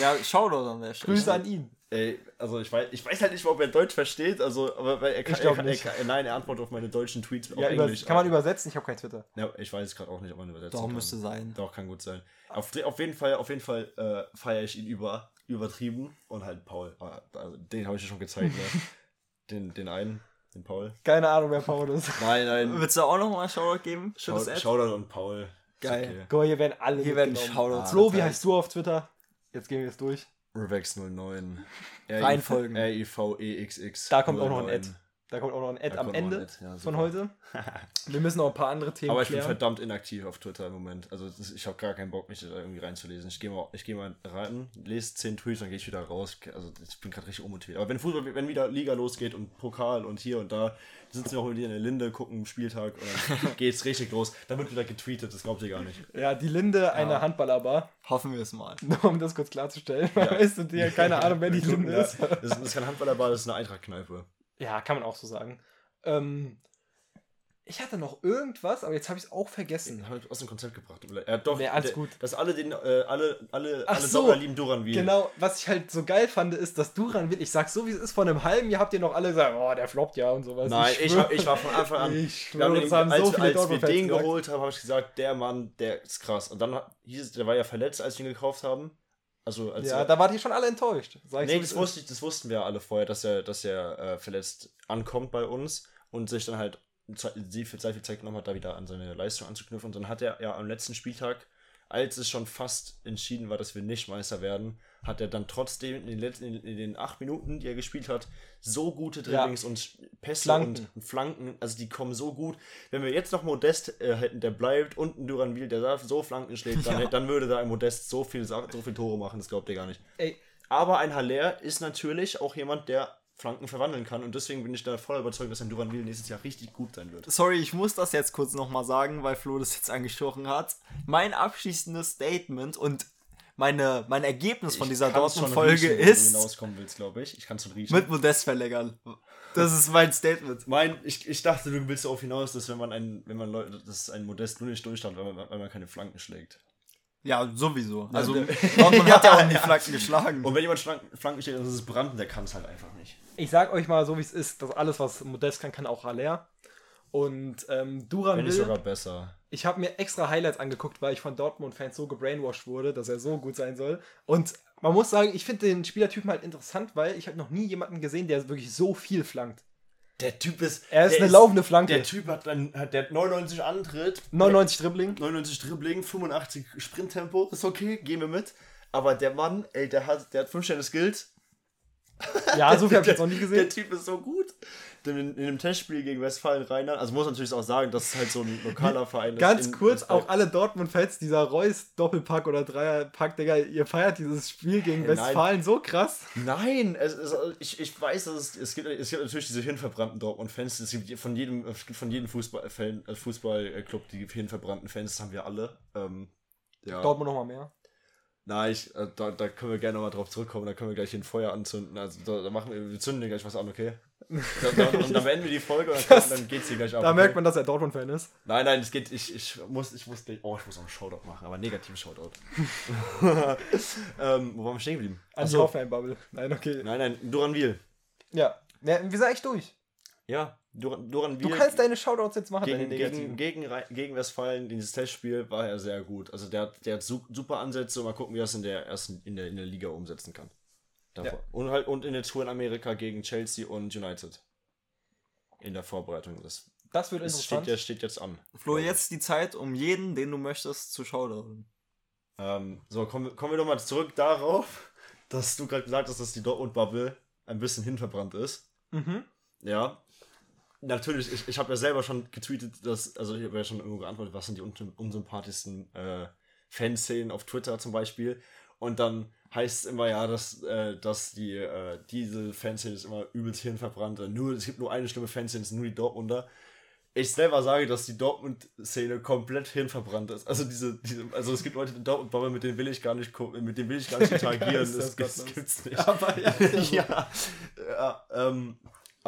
Speaker 3: Ja, Shoutout an der Stelle.
Speaker 1: Grüße an ihn.
Speaker 2: Ey, also ich weiß, ich weiß halt nicht, ob er Deutsch versteht, also, aber weil er kann, er kann,
Speaker 1: nicht.
Speaker 2: er kann, nein, er antwortet auf meine deutschen Tweets auf
Speaker 1: Ja, über,
Speaker 2: Englisch.
Speaker 1: kann man übersetzen? Ich habe kein Twitter.
Speaker 2: ja, ich weiß es gerade auch nicht, ob man übersetzen
Speaker 3: Doch,
Speaker 2: kann.
Speaker 3: müsste sein.
Speaker 2: Doch, kann gut sein. Auf, auf jeden Fall, auf jeden Fall äh, feiere ich ihn über, übertrieben und halt Paul. Also, den habe ich dir schon gezeigt, ne? den, den einen, den Paul.
Speaker 1: Keine Ahnung, wer Paul ist.
Speaker 2: Nein, nein.
Speaker 3: Willst du auch noch mal Shoutout geben?
Speaker 2: Schau,
Speaker 3: Ad?
Speaker 2: Shoutout und Paul.
Speaker 3: Geil.
Speaker 2: Okay.
Speaker 1: Guck mal, hier werden alle
Speaker 3: Hier werden. Shoutouts
Speaker 1: Flo, wie heißt du auf Twitter? Jetzt gehen wir es durch.
Speaker 2: Revex09.
Speaker 3: Reinfolgen.
Speaker 2: R-I-V-E-X-X.
Speaker 1: Da kommt auch noch ein
Speaker 2: 09.
Speaker 1: Ad. Da kommt auch noch ein Ad
Speaker 2: Da
Speaker 1: am Ende
Speaker 2: Ad, ja,
Speaker 1: von heute. Wir müssen noch ein paar andere Themen
Speaker 2: Aber ich bin
Speaker 1: klären.
Speaker 2: verdammt inaktiv auf Twitter im Moment. Also das, ich habe gar keinen Bock, mich da irgendwie reinzulesen. Ich gehe mal, ich gehe mal rein, lese 10 Tweets, dann gehe ich wieder raus. Also ich bin gerade richtig unmotiviert. Aber wenn Fußball, wenn wieder Liga losgeht und Pokal und hier und da, sitzen wir auch wieder in der Linde, gucken Spieltag und dann geht's richtig los. Dann wird wieder getweetet, das glaubt ihr gar nicht.
Speaker 1: Ja, die Linde, eine Handballerbar.
Speaker 3: Hoffen wir es mal.
Speaker 1: Nur um das kurz klarzustellen. Weißt du dir keine Ahnung, wer die Linde
Speaker 2: Ja,
Speaker 1: ist?
Speaker 2: das, ist- das ist kein Handballerball, das ist eine Eintrachtkneipe.
Speaker 1: Ja, kann man auch so sagen. Ähm, ich hatte noch irgendwas, aber jetzt habe ich es auch vergessen.
Speaker 2: Hab ich aus dem Konzept gebracht. Ja, doch,
Speaker 1: Nee, alles
Speaker 2: der-
Speaker 1: gut.
Speaker 2: Dass alle den, äh, alle, alle,
Speaker 1: Ach
Speaker 2: alle
Speaker 1: so.
Speaker 2: Dortmunder lieben Duran wie.
Speaker 1: Genau, was ich halt so geil fand, ist, dass Duran will. Ich sag so, wie es ist, vor einem halben Jahr habt ihr noch alle gesagt, oh, der floppt ja und sowas.
Speaker 2: Nein, ich,
Speaker 1: schwör-
Speaker 2: war- ich war von Anfang an.
Speaker 1: Ich
Speaker 2: Wir
Speaker 1: schwöre,
Speaker 2: den,
Speaker 1: haben
Speaker 2: als,
Speaker 1: so viele
Speaker 2: als wir den
Speaker 1: gesagt.
Speaker 2: geholt haben, habe ich gesagt, der Mann, der ist krass. Und dann hieß es, der war ja verletzt, als wir ihn gekauft haben. Also als
Speaker 1: Ja, da wart ihr schon alle enttäuscht. Sag
Speaker 2: nee,
Speaker 1: so,
Speaker 2: das, wusste ich, das wussten wir alle vorher, dass er, dass er äh, verletzt ankommt bei uns und sich dann halt sehr viel, sehr viel Zeit genommen hat, da wieder an seine Leistung anzuknüpfen. Und dann hat er ja am letzten Spieltag, als es schon fast entschieden war, dass wir nicht Meister werden, hat er dann trotzdem in den, letzten, in, den acht Minuten, die er gespielt hat, so gute
Speaker 1: Ja.
Speaker 2: Dribblings und Pässe
Speaker 1: Flanken.
Speaker 2: und Flanken, also die kommen so gut. Wenn wir jetzt noch Modest äh, hätten, der bleibt und einen Duranville, der da so Flanken schlägt, dann,
Speaker 1: Ja.
Speaker 2: dann würde da ein Modest so viel, so viel Tore machen, das glaubt ihr gar nicht.
Speaker 1: Ey,
Speaker 2: Aber ein Haller ist natürlich auch jemand, der Flanken verwandeln kann und deswegen bin ich da voll überzeugt, dass ein Duranville nächstes Jahr richtig gut sein wird.
Speaker 3: Sorry, ich muss das jetzt kurz nochmal sagen, weil Flo das jetzt angesprochen hat. Mein abschließendes Statement und meine, mein Ergebnis von dieser Dortmund-Folge
Speaker 2: riechen, wo du
Speaker 3: ist
Speaker 2: hinauskommen willst, glaube ich. Ich kann es schon riechen.
Speaker 3: mit Modest verlängern. Das ist mein Statement.
Speaker 2: mein, ich, ich dachte, du willst darauf hinaus, dass wenn man ein, wenn man Leute, dass ein Modest nur nicht durchstand, weil man, weil man keine Flanken schlägt.
Speaker 3: Ja, sowieso. Also
Speaker 2: der-
Speaker 3: Dortmund hat ja auch nie Flanken geschlagen.
Speaker 2: Und wenn jemand Flanken, Flanken schlägt, dann ist es Branden, der kann es halt einfach nicht.
Speaker 1: ich sag euch mal so, wie es ist, dass alles, was Modest kann, kann auch Haller. Und ähm, Duran
Speaker 2: nicht
Speaker 1: will,
Speaker 2: sogar besser.
Speaker 1: ich habe mir extra Highlights angeguckt, weil ich von Dortmund-Fans so gebrainwashed wurde, dass er so gut sein soll. Und man muss sagen, ich finde den Spielertypen halt interessant, weil ich habe noch nie jemanden gesehen, der wirklich so viel flankt.
Speaker 2: Der Typ ist.
Speaker 1: Er ist
Speaker 2: der
Speaker 1: eine laufende Flanke.
Speaker 2: Der Typ hat dann hat der 99 Antritt,
Speaker 1: 99 Dribbling.
Speaker 2: 99 Dribbling, 85 Sprinttempo, ist okay, gehen wir mit. Aber der Mann, ey, der hat, der hat 5 Sterne Skills.
Speaker 1: Ja, so viel habe ich jetzt noch nicht
Speaker 2: Der
Speaker 1: gesehen.
Speaker 2: Typ ist so gut. In, dem Testspiel gegen Westfalen Rheinland, also muss man natürlich auch sagen, dass es halt so ein lokaler Verein ist.
Speaker 1: Ganz kurz,
Speaker 2: Westfalen.
Speaker 1: auch alle Dortmund-Fans, dieser Reus Doppelpack oder Dreierpack, Digga, ihr feiert dieses Spiel gegen
Speaker 2: Nein.
Speaker 1: Westfalen so krass.
Speaker 2: Nein, es ist, ich, ich weiß, dass es, es, gibt, es gibt natürlich diese hirnverbrannten Dortmund-Fans. Es gibt von jedem, es gibt von jedem Fußballfan, äh, Fußballclub die hirnverbrannten Fans, das haben wir alle. Ähm, ja.
Speaker 1: Dortmund nochmal mehr.
Speaker 2: Nein, ich, äh, da, da können wir gerne nochmal drauf zurückkommen, da können wir gleich hier ein Feuer anzünden. Also da, da machen wir, wir zünden gleich was an, okay? Und dann beenden wir die Folge und dann, dann geht's hier gleich ab.
Speaker 1: Da
Speaker 2: okay?
Speaker 1: merkt man, dass er Dortmund-Fan ist.
Speaker 2: Nein, nein, es geht, ich, ich muss, ich muss gleich, oh, ich muss auch einen Shoutout machen, aber negativen Shoutout. ähm, wo waren wir stehen geblieben? Achso.
Speaker 1: Hoffenheim-Bubble. Nein, okay.
Speaker 2: Nein, nein, Duranville.
Speaker 1: Ja. ja. Wir sind eigentlich durch.
Speaker 2: Ja, Duran, Duran
Speaker 1: Du kannst deine Shoutouts jetzt machen,
Speaker 2: gegen, gegen, gegen, gegen Westfalen, dieses Testspiel, war er sehr gut. Also der, hat- der hat su super Ansätze. Mal gucken, wie er es in der ersten, in der, in der Liga umsetzen kann.
Speaker 1: Ja.
Speaker 2: Und halt und in der Tour in Amerika gegen Chelsea und United. In der Vorbereitung. Das,
Speaker 1: Das wird
Speaker 2: das
Speaker 1: interessant.
Speaker 2: steht, steht jetzt an.
Speaker 3: Flo, jetzt die Zeit, um jeden, den du möchtest, zu schauen.
Speaker 2: Ähm, so, kommen, wir- kommen wir nochmal zurück darauf, dass du gerade gesagt hast, dass die Dortmund-Bubble ein bisschen hinverbrannt ist.
Speaker 1: Mhm.
Speaker 2: Ja. Natürlich, ich, ich habe ja selber schon getweetet, dass, also ich habe ja schon irgendwo geantwortet, was sind die un unsympathischsten äh, Fanszenen auf Twitter zum Beispiel. Und dann heißt es immer ja, dass, äh, dass die, äh, diese Fanszene ist immer übelst hirnverbrannt. Nur, es gibt nur eine schlimme Fanszene, das sind nur die Dortmunder. Ich selber sage, dass die Dortmund-Szene komplett hirnverbrannt ist. Also diese, diese, also es gibt Leute in Dortmund, aber mit denen will ich gar nicht mit denen will ich gar nicht interagieren.
Speaker 1: Ist
Speaker 2: das,
Speaker 1: das,
Speaker 2: das gibt's nicht.
Speaker 1: Aber ja,
Speaker 2: ja, ja ähm,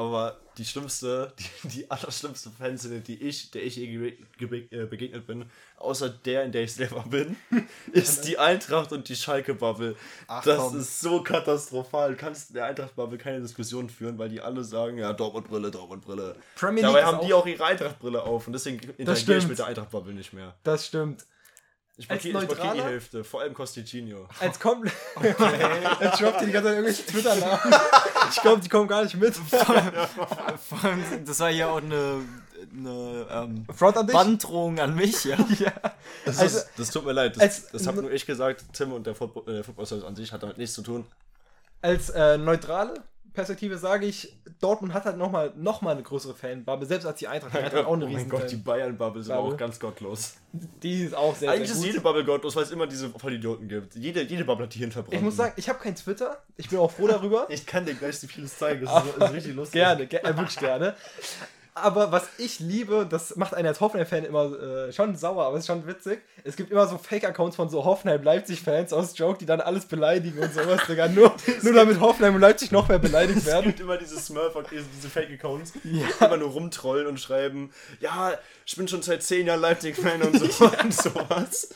Speaker 2: aber die schlimmste, die, die allerschlimmste Fanszene, die ich, der ich je äh, begegnet bin, außer der, in der ich selber bin, ist die Eintracht und die Schalke-Bubble. Das
Speaker 3: komm.
Speaker 2: ist so katastrophal. Du kannst in der Eintracht-Bubble keine Diskussion führen, weil die alle sagen, ja, Dortmund-Brille, Dortmund-Brille. Dabei haben die auch ihre Eintracht-Brille auf und deswegen interagiere ich mit der Eintracht-Bubble nicht mehr.
Speaker 1: Das stimmt.
Speaker 2: Ich ich blockiere die? Hälfte, vor allem Costicino.
Speaker 1: Als komplett. Jetzt droppt ihr die ganze Zeit irgendwelche Twitter-Namen. Ich glaube, die kommen gar nicht mit.
Speaker 3: Vor allem, das war ja auch eine, eine ähm,
Speaker 1: Front an dich.
Speaker 3: Banddrohung an mich, ja.
Speaker 1: Ja.
Speaker 2: Das,
Speaker 1: Also,
Speaker 2: ist, das tut mir leid,
Speaker 1: als-
Speaker 2: das, das habe nur ich gesagt. Tim und der Football, äh, Football Service an sich hat damit nichts zu tun.
Speaker 1: Als äh, neutrale Perspektive sage ich, Dortmund hat halt nochmal noch mal eine größere Fanbubble, selbst als die Eintracht. Die Eintracht hat auch eine
Speaker 2: oh mein Gott, die. Bayern-Bubble
Speaker 1: Bubble.
Speaker 2: auch ganz gottlos.
Speaker 1: Die ist auch sehr,
Speaker 2: Eigentlich
Speaker 1: sehr
Speaker 2: ist jede Bubble gottlos, weil es immer diese Vollidioten gibt. Jede, jede Bubble hat die hinverbrannt.
Speaker 1: Ich muss sagen, ich habe kein Twitter. Ich bin auch froh darüber.
Speaker 2: ich kann dir gleich so vieles zeigen. Das ist, ist richtig lustig.
Speaker 1: Gerne, ge äh, wirklich gerne. Aber was ich liebe, das macht einen als Hoffenheim-Fan immer äh, schon sauer, aber es ist schon witzig. Es gibt immer so Fake-Accounts von so Hoffenheim-Leipzig-Fans aus Joke, die dann alles beleidigen und sowas, Digga. Nur, nur damit Hoffenheim und Leipzig noch mehr beleidigt
Speaker 2: Es
Speaker 1: werden.
Speaker 2: gibt immer diese Smurf, diese, diese Fake-Accounts, die immer nur rumtrollen und schreiben, ja, ich bin schon seit zehn Jahren Leipzig-Fan und, so, und sowas.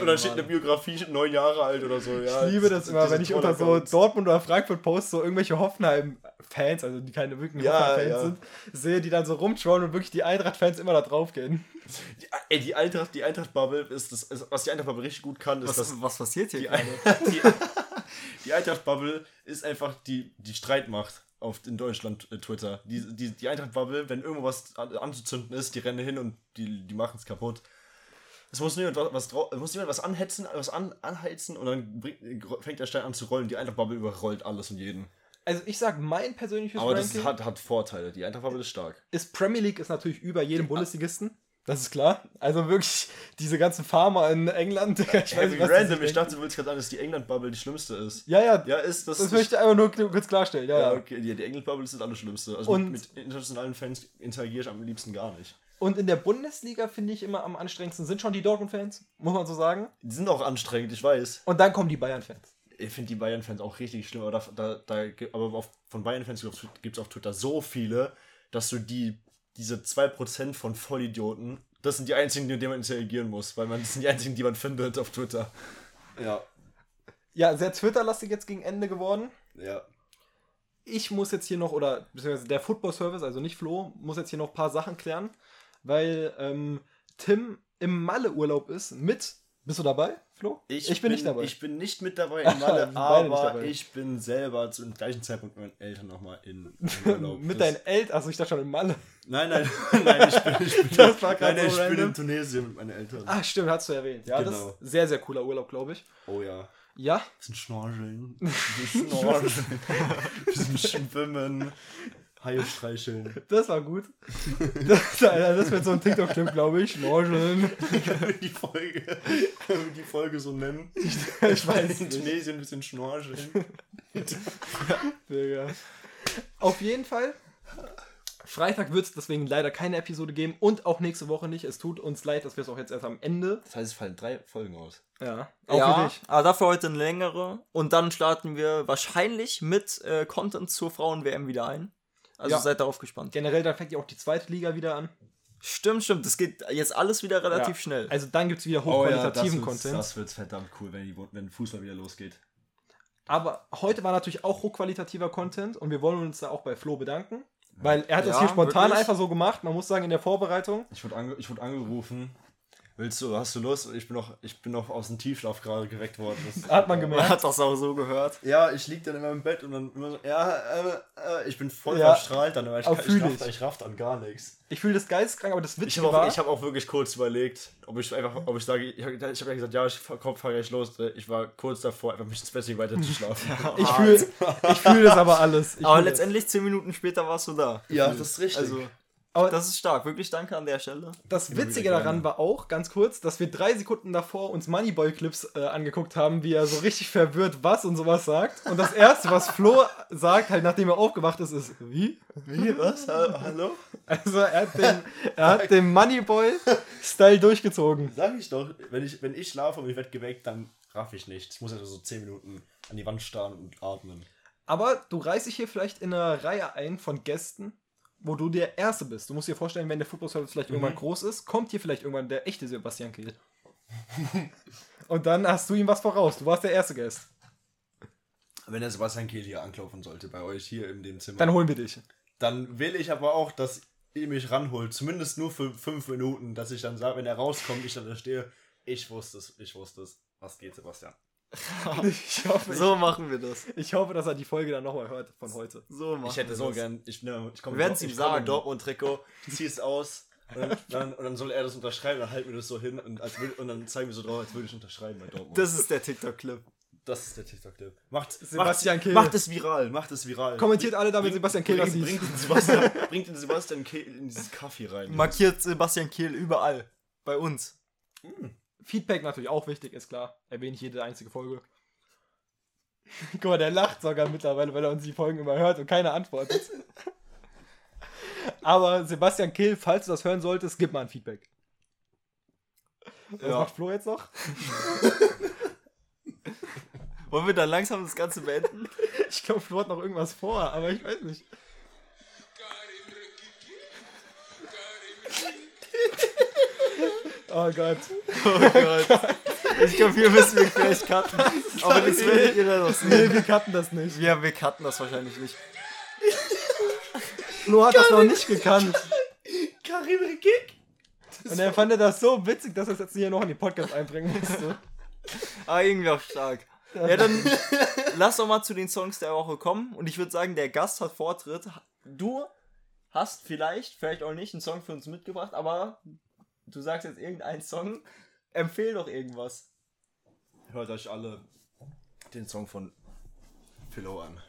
Speaker 2: Und dann steht eine Biografie, neun Jahre alt oder so. Ja,
Speaker 1: Ich liebe das immer, wenn ich unter so. Dortmund oder Frankfurt post so irgendwelche Hoffenheim-Fans, also die keine wirklichen
Speaker 2: Ja,
Speaker 1: Hoffenheim-Fans
Speaker 2: ja.
Speaker 1: sind, sehe, die dann so rumtrollen und wirklich die Eintracht-Fans immer da drauf gehen.
Speaker 2: Die, ey, die Eintracht, die Eintracht-Bubble ist das, ist, was die Eintracht-Bubble richtig gut kann, ist
Speaker 3: Was,
Speaker 2: das.
Speaker 3: was passiert hier
Speaker 2: Die,
Speaker 3: gerade?
Speaker 2: die, die Eintracht-Bubble ist einfach die, die Streitmacht auf in Deutschland äh, Twitter. Die, die, die Eintracht-Bubble, wenn irgendwas an, anzuzünden ist, die rennen hin und die, die machen es kaputt. Es muss niemand was, was, muss niemand was anhetzen, was an, anheizen und dann bringt, fängt der Stein an zu rollen. Die Eintracht-Bubble überrollt alles und jeden.
Speaker 1: Also ich sag, mein persönliches
Speaker 2: Aber das
Speaker 1: Ranking
Speaker 2: hat, hat Vorteile. Die Eintracht-Bubble ist stark.
Speaker 1: ist Premier League ist natürlich über jedem Bundesligisten. Das ist klar. Also wirklich, diese ganzen Farmer in England, ich weiß
Speaker 2: Hey,
Speaker 1: nicht,
Speaker 2: random. Ich dachte, du willst gerade sagen, dass die England-Bubble die schlimmste ist.
Speaker 1: Ja, ja,
Speaker 2: Ja, ist das.
Speaker 1: das möchte ich einfach nur kurz klarstellen. Ja,
Speaker 2: ja,
Speaker 1: ja.
Speaker 2: okay. Die, die England-Bubble ist das allerschlimmste. Also
Speaker 1: Und-
Speaker 2: mit, mit internationalen Fans interagiere ich am liebsten gar nicht.
Speaker 1: Und in der Bundesliga finde ich immer am anstrengendsten sind schon die Dortmund-Fans, muss man so sagen.
Speaker 2: Die sind auch anstrengend, ich weiß.
Speaker 1: Und dann kommen die Bayern-Fans.
Speaker 2: Ich finde die Bayern-Fans auch richtig schlimm, aber, da, da, aber auf, von Bayern-Fans gibt es auf Twitter so viele, dass du die, diese 2% von Vollidioten, das sind die einzigen, mit denen man interagieren muss, weil man, das sind die einzigen, die man findet auf Twitter. Ja.
Speaker 1: Ja, sehr Twitter-lastig jetzt gegen Ende geworden.
Speaker 2: Ja.
Speaker 1: Ich muss jetzt hier noch, oder beziehungsweise der Football-Service, also nicht Flo, muss jetzt hier noch ein paar Sachen klären, weil ähm, Tim im Malle-Urlaub ist mit. Bist du dabei, Flo? bin, nicht dabei.
Speaker 2: Ich bin nicht mit dabei in Malle, aber ich bin selber zum gleichen Zeitpunkt mit meinen Eltern nochmal in, in Urlaub.
Speaker 1: mit
Speaker 2: Das-
Speaker 1: deinen Eltern, achso, ich dachte schon in Malle.
Speaker 2: Nein, nein, nein, ich bin, ich bin,
Speaker 1: Das war grad
Speaker 2: nein, nein,
Speaker 1: so
Speaker 2: ich bin
Speaker 1: random.
Speaker 2: in Tunesien mit meinen Eltern.
Speaker 1: Ah, stimmt, hast du erwähnt. Ja, das
Speaker 2: Genau.
Speaker 1: ist sehr, sehr cooler Urlaub, glaube ich.
Speaker 2: Oh ja.
Speaker 1: Ja,
Speaker 2: bisschen schnorcheln. Bisschen schnorcheln. bisschen schwimmen. Haie streicheln.
Speaker 1: das war gut. Das, Alter, das wird so ein TikTok-Clip, glaube ich.
Speaker 2: Wir die Folge, können wir die Folge so nennen?
Speaker 1: Ich weiß
Speaker 2: In
Speaker 1: nicht.
Speaker 2: Tunesien ein bisschen schnorcheln.
Speaker 1: Digga. Auf jeden Fall. Freitag wird es deswegen leider keine Episode geben und auch nächste Woche nicht. Es tut uns leid, dass wir es auch jetzt erst am Ende.
Speaker 2: Das heißt, es fallen drei Folgen aus.
Speaker 1: Ja, auch
Speaker 3: ja,
Speaker 1: für dich.
Speaker 3: aber dafür heute eine längere. Und dann starten wir wahrscheinlich mit äh, Content zur Frauen-WM wieder ein. Also
Speaker 1: Ja.
Speaker 3: seid darauf gespannt.
Speaker 1: Generell, dann fängt ja auch die zweite Liga wieder an.
Speaker 3: Stimmt, stimmt. Das geht jetzt alles wieder relativ
Speaker 1: Ja.
Speaker 3: schnell.
Speaker 1: Also dann gibt es wieder
Speaker 2: Oh
Speaker 1: hochqualitativen Content.
Speaker 2: Das wird verdammt cool, wenn, die, wenn Fußball wieder losgeht.
Speaker 1: Aber heute war natürlich auch hochqualitativer Content und wir wollen uns da auch bei Flo bedanken. Weil er hat das
Speaker 3: Ja,
Speaker 1: hier spontan
Speaker 3: wirklich?
Speaker 1: einfach so gemacht. Man muss sagen, in der Vorbereitung.
Speaker 2: Ich wurde, ange ich wurde angerufen. Willst du, hast du Lust? Ich bin noch, ich bin noch aus dem Tiefschlaf gerade geweckt worden. Das,
Speaker 1: Hat man
Speaker 3: Man
Speaker 1: gemerkt.
Speaker 3: hat das auch so gehört.
Speaker 2: Ja, ich lieg dann in meinem Bett und dann immer so, ja, äh, äh, ich bin voll
Speaker 1: Ja.
Speaker 2: verstrahlt dann, aber ich,
Speaker 1: Auch
Speaker 2: kann- ich, raff,
Speaker 1: ich.
Speaker 2: ich raff dann gar nichts.
Speaker 1: Ich fühle das geisteskrank, aber das
Speaker 2: Ich
Speaker 1: Witzige
Speaker 2: habe
Speaker 1: war,
Speaker 2: auch, ich hab auch wirklich kurz überlegt, ob ich einfach, ob ich sage, ich habe hab ja gesagt, ja, ich fahr, komm, fahr gleich los. Ich war kurz davor, einfach mich ins Bett weiter zu schlafen.
Speaker 1: ich fühle ich fühl das aber alles. Ich
Speaker 3: Aber
Speaker 1: fühl das.
Speaker 3: letztendlich zehn Minuten später warst du da.
Speaker 2: ja, das ist richtig.
Speaker 3: Also,
Speaker 1: Aber
Speaker 3: das ist stark. Wirklich danke an der Stelle.
Speaker 1: Das
Speaker 2: Immer
Speaker 1: Witzige daran
Speaker 2: gerne.
Speaker 1: war auch, ganz kurz, dass wir drei Sekunden davor uns Moneyboy-Clips äh, angeguckt haben, wie er so richtig verwirrt was und sowas sagt. Und das Erste, was Flo sagt, halt nachdem er aufgewacht ist, ist, wie?
Speaker 2: Wie, was? Ha- Hallo?
Speaker 1: Also er hat den, er hat den Moneyboy-Style durchgezogen.
Speaker 2: Sag ich doch, wenn ich, wenn ich schlafe und ich werde geweckt, dann raff ich nicht. Ich muss also so 10 Minuten an die Wand starren und atmen.
Speaker 1: Aber du reißt dich hier vielleicht in eine Reihe ein von Gästen, wo du der Erste bist. Du musst dir vorstellen, wenn der Football Service vielleicht irgendwann groß ist, kommt hier vielleicht irgendwann der echte Sebastian Kehl. Und dann hast du ihm was voraus. Du warst der erste Gast.
Speaker 2: Wenn der Sebastian Kehl hier anklopfen sollte, bei euch hier in dem Zimmer,
Speaker 1: Dann holen wir dich.
Speaker 2: dann will ich aber auch, dass ihr mich ranholt. Zumindest nur für 5 Minuten, dass ich dann sage, wenn er rauskommt, ich dann da stehe, ich wusste es, ich wusste es. Was geht, Sebastian?
Speaker 1: Ich hoffe,
Speaker 3: So machen wir das.
Speaker 1: ich, ich hoffe, dass er die Folge dann nochmal hört von heute.
Speaker 3: So machen
Speaker 2: Ich hätte
Speaker 3: wir
Speaker 2: so
Speaker 3: das.
Speaker 2: gern, ich, ne, ich komme
Speaker 3: Wir werden's ihm sagen.
Speaker 2: Dortmund-Trikot, zieh es aus und dann, dann, und dann soll er das unterschreiben, dann halten wir das so hin und, als und dann zeigen wir so drauf, als würde ich unterschreiben bei Dortmund.
Speaker 3: Das ist der TikTok-Clip.
Speaker 2: Das ist der TikTok-Clip. Macht,
Speaker 1: Sebastian Kehl.
Speaker 2: Macht es viral, macht es viral.
Speaker 1: Kommentiert alle damit Sebastian Kehl das
Speaker 2: bringt,
Speaker 1: sieht.
Speaker 2: bringt, den Sebastian, bringt den Sebastian Kehl in dieses Kaffee rein.
Speaker 3: Markiert Sebastian Kehl überall. Bei uns.
Speaker 1: Feedback natürlich auch wichtig, ist klar. Erwähne ich jede einzige Folge. Guck mal, der lacht sogar mittlerweile, weil er uns die Folgen immer hört und keine antwortet. Aber Sebastian Kehl, falls du das hören solltest, gib mal ein Feedback. Was
Speaker 3: Ja.
Speaker 1: macht Flo jetzt noch?
Speaker 3: Wollen wir dann langsam das Ganze beenden?
Speaker 1: Ich glaube, Flo hat noch irgendwas vor, aber ich weiß nicht. Oh Gott.
Speaker 3: Oh Gott. Ich glaube, hier müssen wir vielleicht cutten. Aber das werdet ihr dann noch sehen.
Speaker 1: Nee, wir cutten das nicht.
Speaker 3: Ja, wir cutten das wahrscheinlich nicht.
Speaker 1: Flo hat das noch nicht gekannt.
Speaker 2: Karim Rekik?
Speaker 1: Und er fand das so witzig, dass er es jetzt hier noch in den Podcast einbringen musste.
Speaker 3: Ah, irgendwie auch stark. Ja, dann lass doch mal zu den Songs der Woche kommen. Und ich würde sagen, der Gast hat Vortritt. Du hast vielleicht, vielleicht auch nicht, einen Song für uns mitgebracht, aber du sagst jetzt irgendeinen Song. Empfehl doch irgendwas.
Speaker 2: Hört euch alle den Song von Philo an.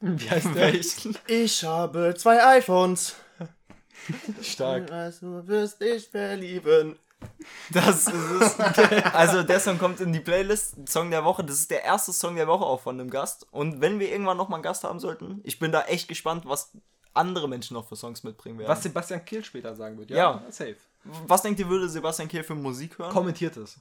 Speaker 1: Wie heißt der?
Speaker 3: Welchen?
Speaker 2: Ich habe zwei iPhones.
Speaker 1: Stark.
Speaker 2: Also wirst dich verlieben.
Speaker 3: Das ist es. Also der Song kommt in die Playlist, Song der Woche. Das ist der erste Song der Woche auch von einem Gast. Und wenn wir irgendwann nochmal einen Gast haben sollten, ich bin da echt gespannt, was andere Menschen noch für Songs mitbringen werden.
Speaker 1: Was Sebastian Kehl später sagen wird.
Speaker 3: Ja.
Speaker 1: safe.
Speaker 3: Was denkt ihr, würde Sebastian Kehl für Musik hören?
Speaker 1: Kommentiert es.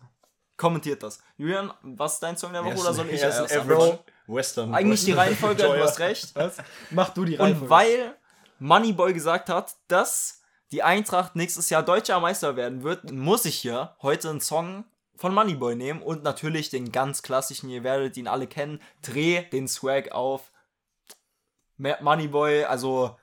Speaker 3: Kommentiert das. Julian, was ist dein Song der Woche oder soll ich es
Speaker 2: ist
Speaker 3: erst?
Speaker 2: Average Western.
Speaker 3: Eigentlich die
Speaker 2: Western
Speaker 3: Reihenfolge, du hast recht.
Speaker 1: Was? Mach du die Reihenfolge.
Speaker 3: Und weil Moneyboy gesagt hat, dass die Eintracht nächstes Jahr deutscher Meister werden wird, muss ich hier heute einen Song von Moneyboy nehmen und natürlich den ganz klassischen, ihr werdet ihn alle kennen, Dreh den Swag auf. Moneyboy, also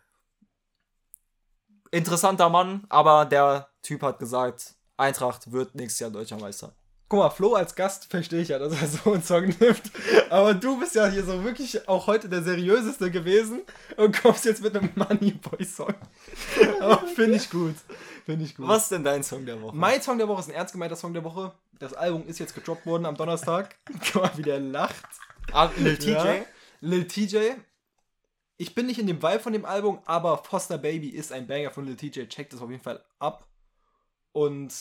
Speaker 3: interessanter Mann, aber der Typ hat gesagt, Eintracht wird nächstes Jahr deutscher Meister.
Speaker 1: Guck mal, Flo als Gast verstehe ich ja, dass er so einen Song nimmt. Aber du bist ja hier so wirklich auch heute der seriöseste gewesen und kommst jetzt mit einem Moneyboy-Song. Aber finde ich gut. Finde ich gut.
Speaker 3: Was ist denn dein Song der Woche?
Speaker 1: Mein Song der Woche ist ein ernst gemeinter Song der Woche. Das Album ist jetzt gedroppt worden am Donnerstag. Guck mal, wie der lacht.
Speaker 3: Ah, Lil TJ?
Speaker 1: Ja. Lil TJ. Ich bin nicht in dem Vibe von dem Album, aber Foster Baby ist ein Banger von Lil TJ. Checkt das auf jeden Fall ab. Und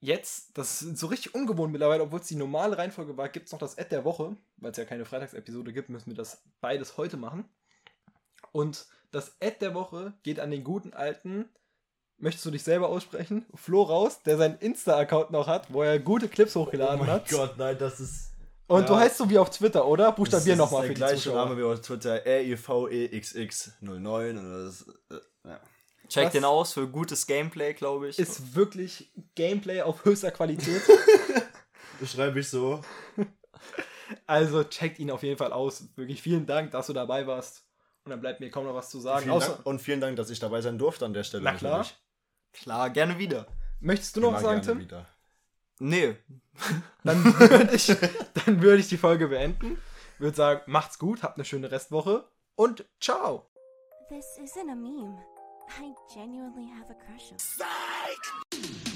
Speaker 1: jetzt, das ist so richtig ungewohnt mittlerweile, obwohl es die normale Reihenfolge war, gibt es noch das Ad der Woche. Weil es ja keine Freitagsepisode gibt, müssen wir das beides heute machen. Und das Ad der Woche geht an den guten alten, möchtest du dich selber aussprechen? Flo raus, der seinen Insta-Account noch hat, wo er gute Clips
Speaker 2: Oh
Speaker 1: hochgeladen
Speaker 2: mein
Speaker 1: hat.
Speaker 2: Gott, nein, das ist.
Speaker 1: Und
Speaker 2: Ja.
Speaker 1: du heißt so wie auf Twitter, oder? Buchstabier
Speaker 2: das
Speaker 1: nochmal
Speaker 2: ist
Speaker 1: für die
Speaker 2: der gleiche
Speaker 1: Zuschauer.
Speaker 2: Name wie auf Twitter, E RIVEXX09 und das äh, ja.
Speaker 3: Check
Speaker 1: Was?
Speaker 3: den aus für gutes Gameplay, glaube ich.
Speaker 1: Ist wirklich Gameplay auf höchster Qualität.
Speaker 2: Beschreibe ich so.
Speaker 1: also checkt ihn auf jeden Fall aus. Wirklich vielen Dank, dass du dabei warst. Und dann bleibt mir kaum noch was zu sagen.
Speaker 2: Vielen
Speaker 1: Außer,
Speaker 2: Dank, und vielen Dank, dass ich dabei sein durfte an der Stelle.
Speaker 1: Na klar.
Speaker 2: natürlich.
Speaker 3: Klar, gerne wieder.
Speaker 1: möchtest du noch was sagen,
Speaker 2: gerne
Speaker 1: Tim?
Speaker 2: wieder.
Speaker 3: Nee,
Speaker 1: Dann würde ich, dann würde ich die Folge beenden. Würde sagen, macht's gut, habt eine schöne Restwoche und ciao.
Speaker 4: This isn't a meme. I genuinely have a crush on.